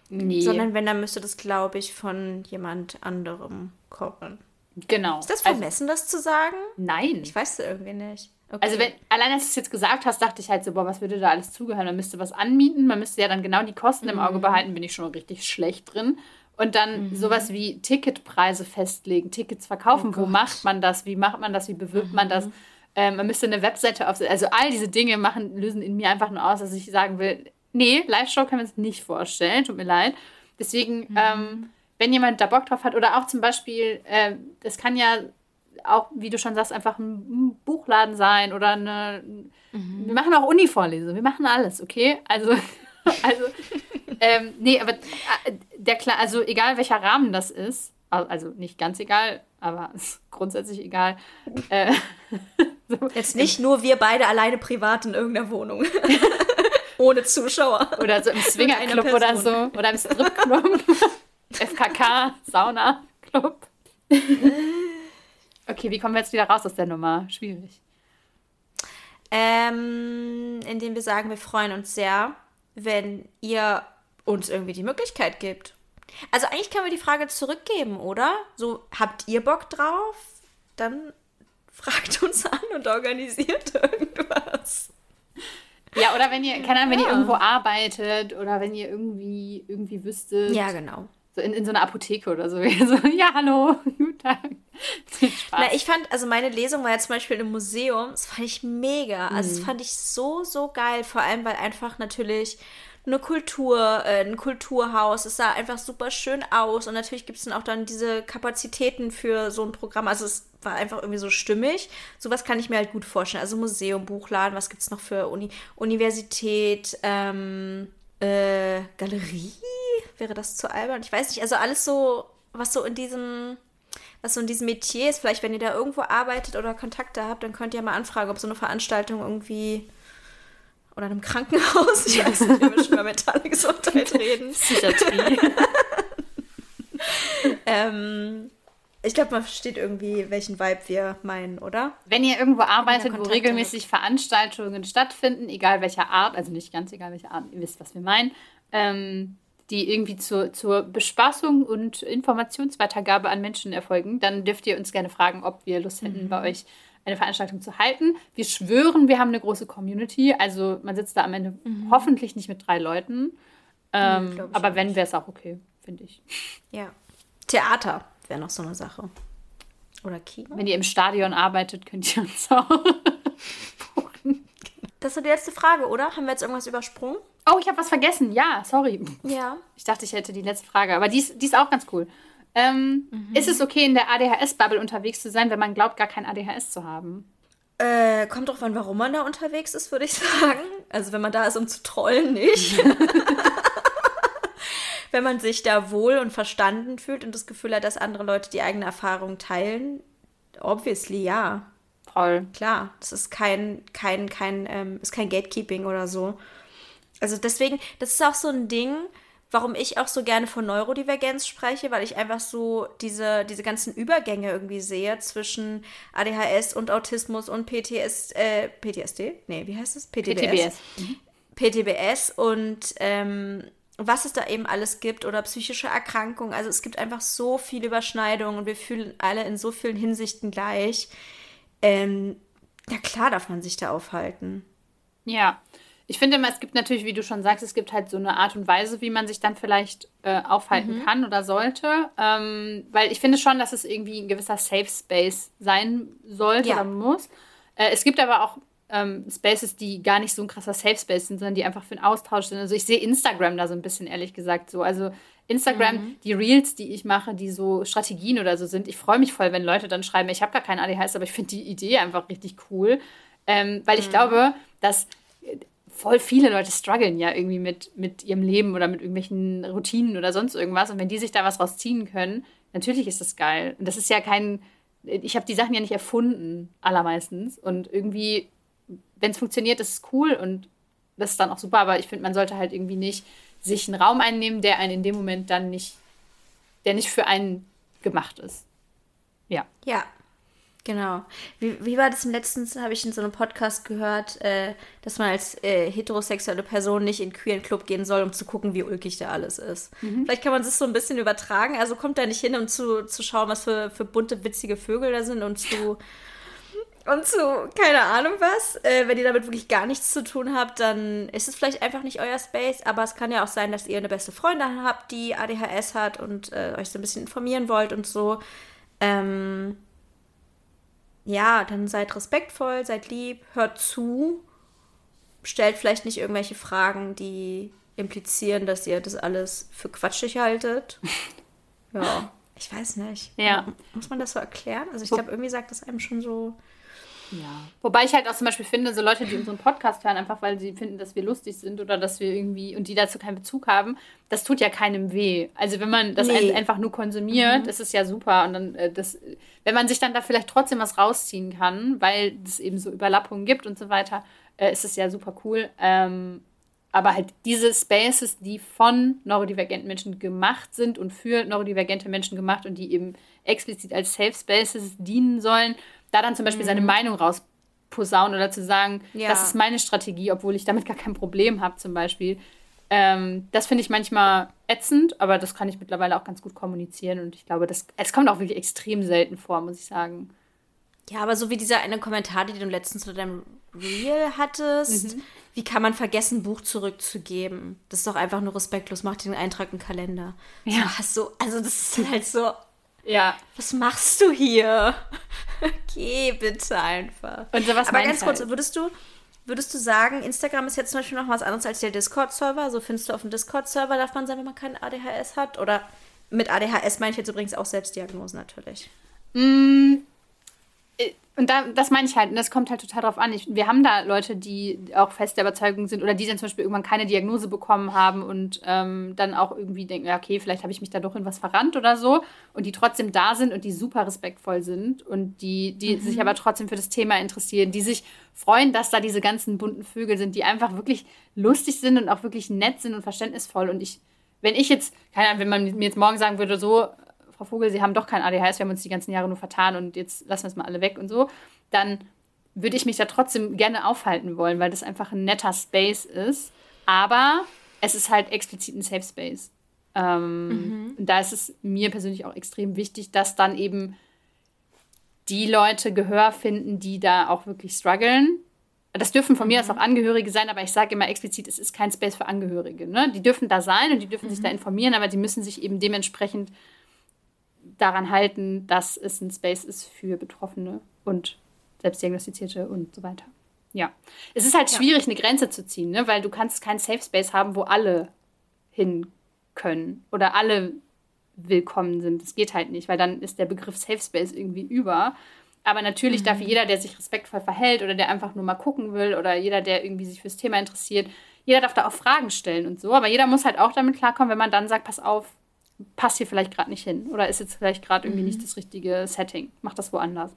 Speaker 2: Nee. Sondern wenn, dann müsste das, glaube ich, von jemand anderem kommen.
Speaker 1: Genau.
Speaker 2: Ist das also vermessen, also, das zu sagen?
Speaker 1: Nein.
Speaker 2: Ich weiß es irgendwie nicht.
Speaker 1: Okay. Also wenn, allein als du es jetzt gesagt hast, dachte ich halt so, boah, was würde da alles zugehören? Man müsste was anmieten, man müsste ja dann genau die Kosten mhm. im Auge mhm. behalten, bin ich schon richtig schlecht drin. Und dann mhm. sowas wie Ticketpreise festlegen, Tickets verkaufen, oh wo macht man das, wie macht man das, wie bewirbt mhm. man das? Mhm. Ähm, man müsste eine Webseite aufsetzen. Also all diese Dinge machen, lösen in mir einfach nur aus, dass ich sagen will, nee, Live-Show können wir uns nicht vorstellen, tut mir leid. Deswegen, mhm. ähm, wenn jemand da Bock drauf hat, oder auch zum Beispiel, äh, das kann ja auch, wie du schon sagst, einfach ein Buchladen sein oder eine. Mhm. Wir machen auch Uni-Vorlesungen, wir machen alles, okay? Also, also ähm, nee, aber äh, der klar, also egal welcher Rahmen das ist, also nicht ganz egal, aber grundsätzlich egal. Äh,
Speaker 2: so. Jetzt nicht nur wir beide alleine privat in irgendeiner Wohnung. Ohne Zuschauer.
Speaker 1: Oder so im Swingerclub oder so. Oder im Stripclub. FKK, Sauna-Club. okay, wie kommen wir jetzt wieder raus aus der Nummer? Schwierig.
Speaker 2: Ähm, indem wir sagen, wir freuen uns sehr, wenn ihr uns irgendwie die Möglichkeit gibt. Also eigentlich können wir die Frage zurückgeben, oder? So, habt ihr Bock drauf? Dann fragt uns an und organisiert irgendwas.
Speaker 1: Ja, oder wenn ihr, keine Ahnung, wenn ja. ihr irgendwo arbeitet oder wenn ihr irgendwie, irgendwie wüsstet.
Speaker 2: Ja, genau.
Speaker 1: So in, in so einer Apotheke oder so. so ja, hallo, guten Tag.
Speaker 2: Na, ich fand, also meine Lesung war ja zum Beispiel im Museum, das fand ich mega. Also, das mhm. fand ich so, so geil. Vor allem, weil einfach natürlich eine Kultur, äh, ein Kulturhaus. Es sah einfach super schön aus. Und natürlich gibt es dann auch dann diese Kapazitäten für so ein Programm. Also es war einfach irgendwie so stimmig. Sowas kann ich mir halt gut vorstellen. Also Museum, Buchladen, was gibt es noch für Uni Universität, ähm, äh, Galerie? Wäre das zu albern? Ich weiß nicht. Also alles so, was so in diesem was so in diesem Metier ist. Vielleicht, wenn ihr da irgendwo arbeitet oder Kontakte habt, dann könnt ihr mal anfragen, ob so eine Veranstaltung irgendwie oder in einem Krankenhaus. Ich weiß nicht, wir schon über mentale Gesundheit reden. Psychiatrie. ähm, ich glaube, man versteht irgendwie, welchen Vibe wir meinen, oder?
Speaker 1: Wenn ihr irgendwo arbeitet, wo regelmäßig. Veranstaltungen stattfinden, egal welcher Art, also nicht ganz egal welcher Art, ihr wisst, was wir meinen, ähm, die irgendwie zur, zur Bespaßung und Informationsweitergabe an Menschen erfolgen, dann dürft ihr uns gerne fragen, ob wir Lust hätten, mhm. bei euch eine Veranstaltung zu halten. Wir schwören, wir haben eine große Community. Also man sitzt da am Ende mhm. hoffentlich nicht mit drei Leuten. Ähm, mhm, aber wenn, wäre es auch okay, finde ich.
Speaker 2: Ja. Theater wäre noch so eine Sache. Oder Kino.
Speaker 1: Wenn ihr im Stadion arbeitet, könnt ihr uns auch
Speaker 2: buchen. Das ist die letzte Frage, oder? Haben wir jetzt irgendwas übersprungen?
Speaker 1: Oh, ich habe was vergessen. Ja, sorry.
Speaker 2: Ja.
Speaker 1: Ich dachte, ich hätte die letzte Frage. Aber die ist, die ist auch ganz cool. Ähm, mhm. Ist es okay, in der ADHS-Bubble unterwegs zu sein, wenn man glaubt, gar kein ADHS zu haben?
Speaker 2: Äh, kommt drauf an, warum man da unterwegs ist, würde ich sagen. Also wenn man da ist, um zu trollen, nicht. wenn man sich da wohl und verstanden fühlt und das Gefühl hat, dass andere Leute die eigene Erfahrung teilen, obviously ja.
Speaker 1: Voll.
Speaker 2: Klar, das ist kein, kein, kein, ähm, ist kein Gatekeeping oder so. Also deswegen, das ist auch so ein Ding, warum ich auch so gerne von Neurodivergenz spreche, weil ich einfach so diese, diese ganzen Übergänge irgendwie sehe zwischen ADHS und Autismus und PTS, äh, PTSD? Nee, wie heißt es? PTBS. PTBS, mhm. PTBS und ähm, was es da eben alles gibt oder psychische Erkrankungen. Also es gibt einfach so viele Überschneidungen und wir fühlen alle in so vielen Hinsichten gleich. Ähm, ja klar darf man sich da aufhalten.
Speaker 1: Ja, ich finde immer, es gibt natürlich, wie du schon sagst, es gibt halt so eine Art und Weise, wie man sich dann vielleicht äh, aufhalten mhm. kann oder sollte. Ähm, weil ich finde schon, dass es irgendwie ein gewisser Safe Space sein sollte ja. oder muss. Äh, es gibt aber auch ähm, Spaces, die gar nicht so ein krasser Safe Space sind, sondern die einfach für den Austausch sind. Also ich sehe Instagram da so ein bisschen, ehrlich gesagt, so. Also Instagram, mhm. die Reels, die ich mache, die so Strategien oder so sind. Ich freue mich voll, wenn Leute dann schreiben, ich habe gar keinen ADHS, aber ich finde die Idee einfach richtig cool. Ähm, weil ich mhm. glaube, dass voll viele Leute strugglen ja irgendwie mit, mit ihrem Leben oder mit irgendwelchen Routinen oder sonst irgendwas. Und wenn die sich da was rausziehen können, natürlich ist das geil. Und das ist ja kein, ich habe die Sachen ja nicht erfunden, allermeistens. Und irgendwie, wenn es funktioniert, ist es cool und das ist dann auch super. Aber ich finde, man sollte halt irgendwie nicht sich einen Raum einnehmen, der einen in dem Moment dann nicht, der nicht für einen gemacht ist. Ja.
Speaker 2: Ja, Genau. Wie, wie war das letztens, habe ich in so einem Podcast gehört, äh, dass man als äh, heterosexuelle Person nicht in queeren Club gehen soll, um zu gucken, wie ulkig da alles ist. Mhm. Vielleicht kann man das so ein bisschen übertragen. Also kommt da nicht hin, um zu, zu schauen, was für, für bunte, witzige Vögel da sind und zu und zu keine Ahnung was. Äh, wenn ihr damit wirklich gar nichts zu tun habt, dann ist es vielleicht einfach nicht euer Space. Aber es kann ja auch sein, dass ihr eine beste Freundin habt, die ADHS hat und äh, euch so ein bisschen informieren wollt und so. Ähm, ja, dann seid respektvoll, seid lieb, hört zu, stellt vielleicht nicht irgendwelche Fragen, die implizieren, dass ihr das alles für quatschig haltet. ja, ich weiß nicht.
Speaker 1: Ja.
Speaker 2: Muss man das so erklären? Also ich glaube, irgendwie sagt das einem schon so,
Speaker 1: ja. Wobei ich halt auch zum Beispiel finde, so Leute, die unseren Podcast hören, einfach weil sie finden, dass wir lustig sind oder dass wir irgendwie und die dazu keinen Bezug haben, das tut ja keinem weh. Also wenn man das nee. einfach nur konsumiert, mhm. ist es ja super. Und dann äh, das, wenn man sich dann da vielleicht trotzdem was rausziehen kann, weil es eben so Überlappungen gibt und so weiter, äh, ist es ja super cool. Ähm, aber halt diese Spaces, die von neurodivergenten Menschen gemacht sind und für neurodivergente Menschen gemacht und die eben explizit als Safe Spaces dienen sollen, da dann zum Beispiel mhm. seine Meinung rausposaunen oder zu sagen, ja. das ist meine Strategie, obwohl ich damit gar kein Problem habe, zum Beispiel. Ähm, das finde ich manchmal ätzend, aber das kann ich mittlerweile auch ganz gut kommunizieren und ich glaube, das, es kommt auch wirklich extrem selten vor, muss ich sagen.
Speaker 2: Ja, aber so wie dieser eine Kommentar, den du letztens zu deinem Reel hattest, mhm. wie kann man vergessen, Buch zurückzugeben? Das ist doch einfach nur respektlos, mach den Eintrag im Kalender. Ja. So, also das ist halt so,
Speaker 1: ja.
Speaker 2: Was machst du hier? Geh bitte einfach.
Speaker 1: Und sowas
Speaker 2: Aber ganz kurz, halt. würdest du, würdest du sagen, Instagram ist jetzt zum Beispiel noch was anderes als der Discord-Server? So findest du auf dem Discord-Server darf man sein, wenn man keinen ADHS hat? Oder mit ADHS meine ich jetzt übrigens auch Selbstdiagnosen natürlich.
Speaker 1: Mm, und da, das meine ich halt, und das kommt halt total drauf an. Ich, wir haben da Leute, die auch fest der Überzeugung sind oder die dann zum Beispiel irgendwann keine Diagnose bekommen haben und ähm, dann auch irgendwie denken, ja, okay, vielleicht habe ich mich da doch in was verrannt oder so und die trotzdem da sind und die super respektvoll sind und die, die mhm. sich aber trotzdem für das Thema interessieren, die sich freuen, dass da diese ganzen bunten Vögel sind, die einfach wirklich lustig sind und auch wirklich nett sind und verständnisvoll. Und ich, wenn ich jetzt, keine Ahnung, wenn man mir jetzt morgen sagen würde, so, Frau Vogel, Sie haben doch kein ADHS, wir haben uns die ganzen Jahre nur vertan und jetzt lassen wir es mal alle weg und so, dann würde ich mich da trotzdem gerne aufhalten wollen, weil das einfach ein netter Space ist. Aber es ist halt explizit ein Safe Space. Ähm, mhm. Und da ist es mir persönlich auch extrem wichtig, dass dann eben die Leute Gehör finden, die da auch wirklich strugglen. Das dürfen von mir aus mhm. auch Angehörige sein, aber ich sage immer explizit, es ist kein Space für Angehörige. Ne? Die dürfen da sein und die dürfen mhm. sich da informieren, aber die müssen sich eben dementsprechend daran halten, dass es ein Space ist für Betroffene und Selbstdiagnostizierte und so weiter. Ja. Es ist halt schwierig, ja. eine Grenze zu ziehen, ne? weil du kannst keinen Safe Space haben, wo alle hin können oder alle willkommen sind. Das geht halt nicht, weil dann ist der Begriff Safe Space irgendwie über. Aber natürlich mhm. darf jeder, der sich respektvoll verhält oder der einfach nur mal gucken will oder jeder, der irgendwie sich fürs Thema interessiert, jeder darf da auch Fragen stellen und so. Aber jeder muss halt auch damit klarkommen, wenn man dann sagt, pass auf, passt hier vielleicht gerade nicht hin oder ist jetzt vielleicht gerade irgendwie mhm. nicht das richtige Setting, mach das woanders.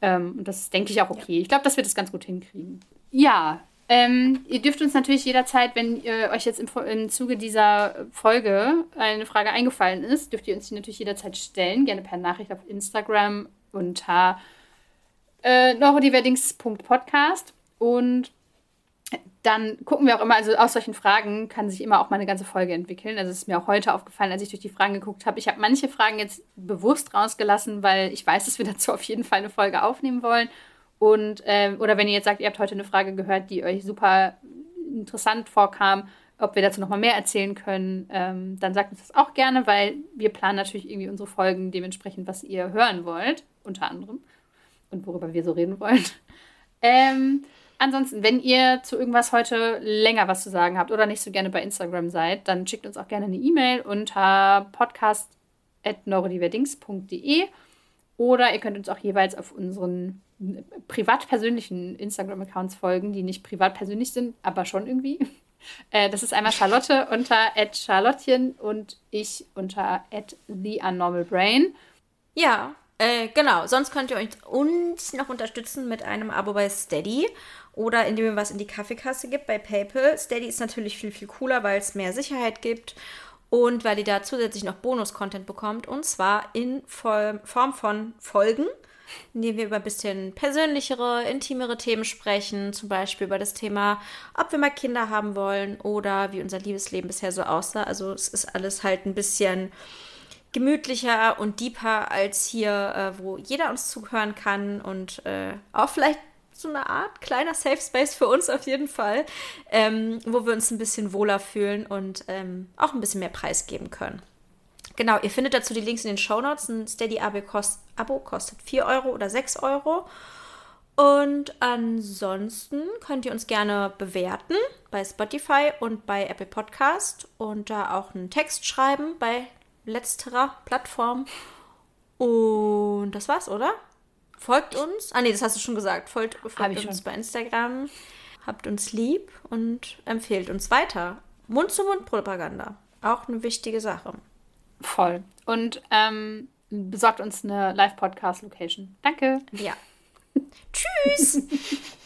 Speaker 1: Ähm, und das denke ich auch okay. Ja. Ich glaube, dass wir das ganz gut hinkriegen. Ja, ähm, ihr dürft uns natürlich jederzeit, wenn ihr euch jetzt im, im Zuge dieser Folge eine Frage eingefallen ist, dürft ihr uns die natürlich jederzeit stellen, gerne per Nachricht auf Instagram unter äh, neurodiverdings.podcast und dann gucken wir auch immer, also aus solchen Fragen kann sich immer auch mal eine ganze Folge entwickeln. Also es ist mir auch heute aufgefallen, als ich durch die Fragen geguckt habe. Ich habe manche Fragen jetzt bewusst rausgelassen, weil ich weiß, dass wir dazu auf jeden Fall eine Folge aufnehmen wollen. Und, äh, oder wenn ihr jetzt sagt, ihr habt heute eine Frage gehört, die euch super interessant vorkam, ob wir dazu nochmal mehr erzählen können, ähm, dann sagt uns das auch gerne, weil wir planen natürlich irgendwie unsere Folgen dementsprechend, was ihr hören wollt, unter anderem. Und worüber wir so reden wollen. Ähm, Ansonsten, wenn ihr zu irgendwas heute länger was zu sagen habt oder nicht so gerne bei Instagram seid, dann schickt uns auch gerne eine E-Mail unter podcast.neurodiverdings.de oder ihr könnt uns auch jeweils auf unseren privat persönlichen Instagram-Accounts folgen, die nicht privat persönlich sind, aber schon irgendwie. Äh, das ist einmal Charlotte unter @charlottchen und ich unter @theunormalbrain.
Speaker 2: Ja, äh, genau. Sonst könnt ihr uns noch unterstützen mit einem Abo bei Steady oder indem ihr was in die Kaffeekasse gibt bei PayPal. Steady ist natürlich viel, viel cooler, weil es mehr Sicherheit gibt und weil ihr da zusätzlich noch Bonus-Content bekommt und zwar in Form von Folgen, in denen wir über ein bisschen persönlichere, intimere Themen sprechen, zum Beispiel über das Thema, ob wir mal Kinder haben wollen oder wie unser Liebesleben bisher so aussah. Also es ist alles halt ein bisschen gemütlicher und deeper als hier, äh, wo jeder uns zuhören kann und äh, auch vielleicht so eine Art kleiner Safe Space für uns auf jeden Fall, ähm, wo wir uns ein bisschen wohler fühlen und ähm, auch ein bisschen mehr Preis geben können. Genau, ihr findet dazu die Links in den Show Notes. Ein Steady-Abo kost, kostet 4 Euro oder 6 Euro. Und ansonsten könnt ihr uns gerne bewerten bei Spotify und bei Apple Podcast und da auch einen Text schreiben bei letzterer Plattform. Und das war's, oder? Folgt uns. Ah, nee, das hast du schon gesagt. Folgt, folgt uns schon. bei Instagram. Habt uns lieb und empfehlt uns weiter. Mund-zu-Mund-Propaganda. Auch eine wichtige Sache.
Speaker 1: Voll. Und ähm, besorgt uns eine Live-Podcast-Location. Danke.
Speaker 2: Ja. Tschüss.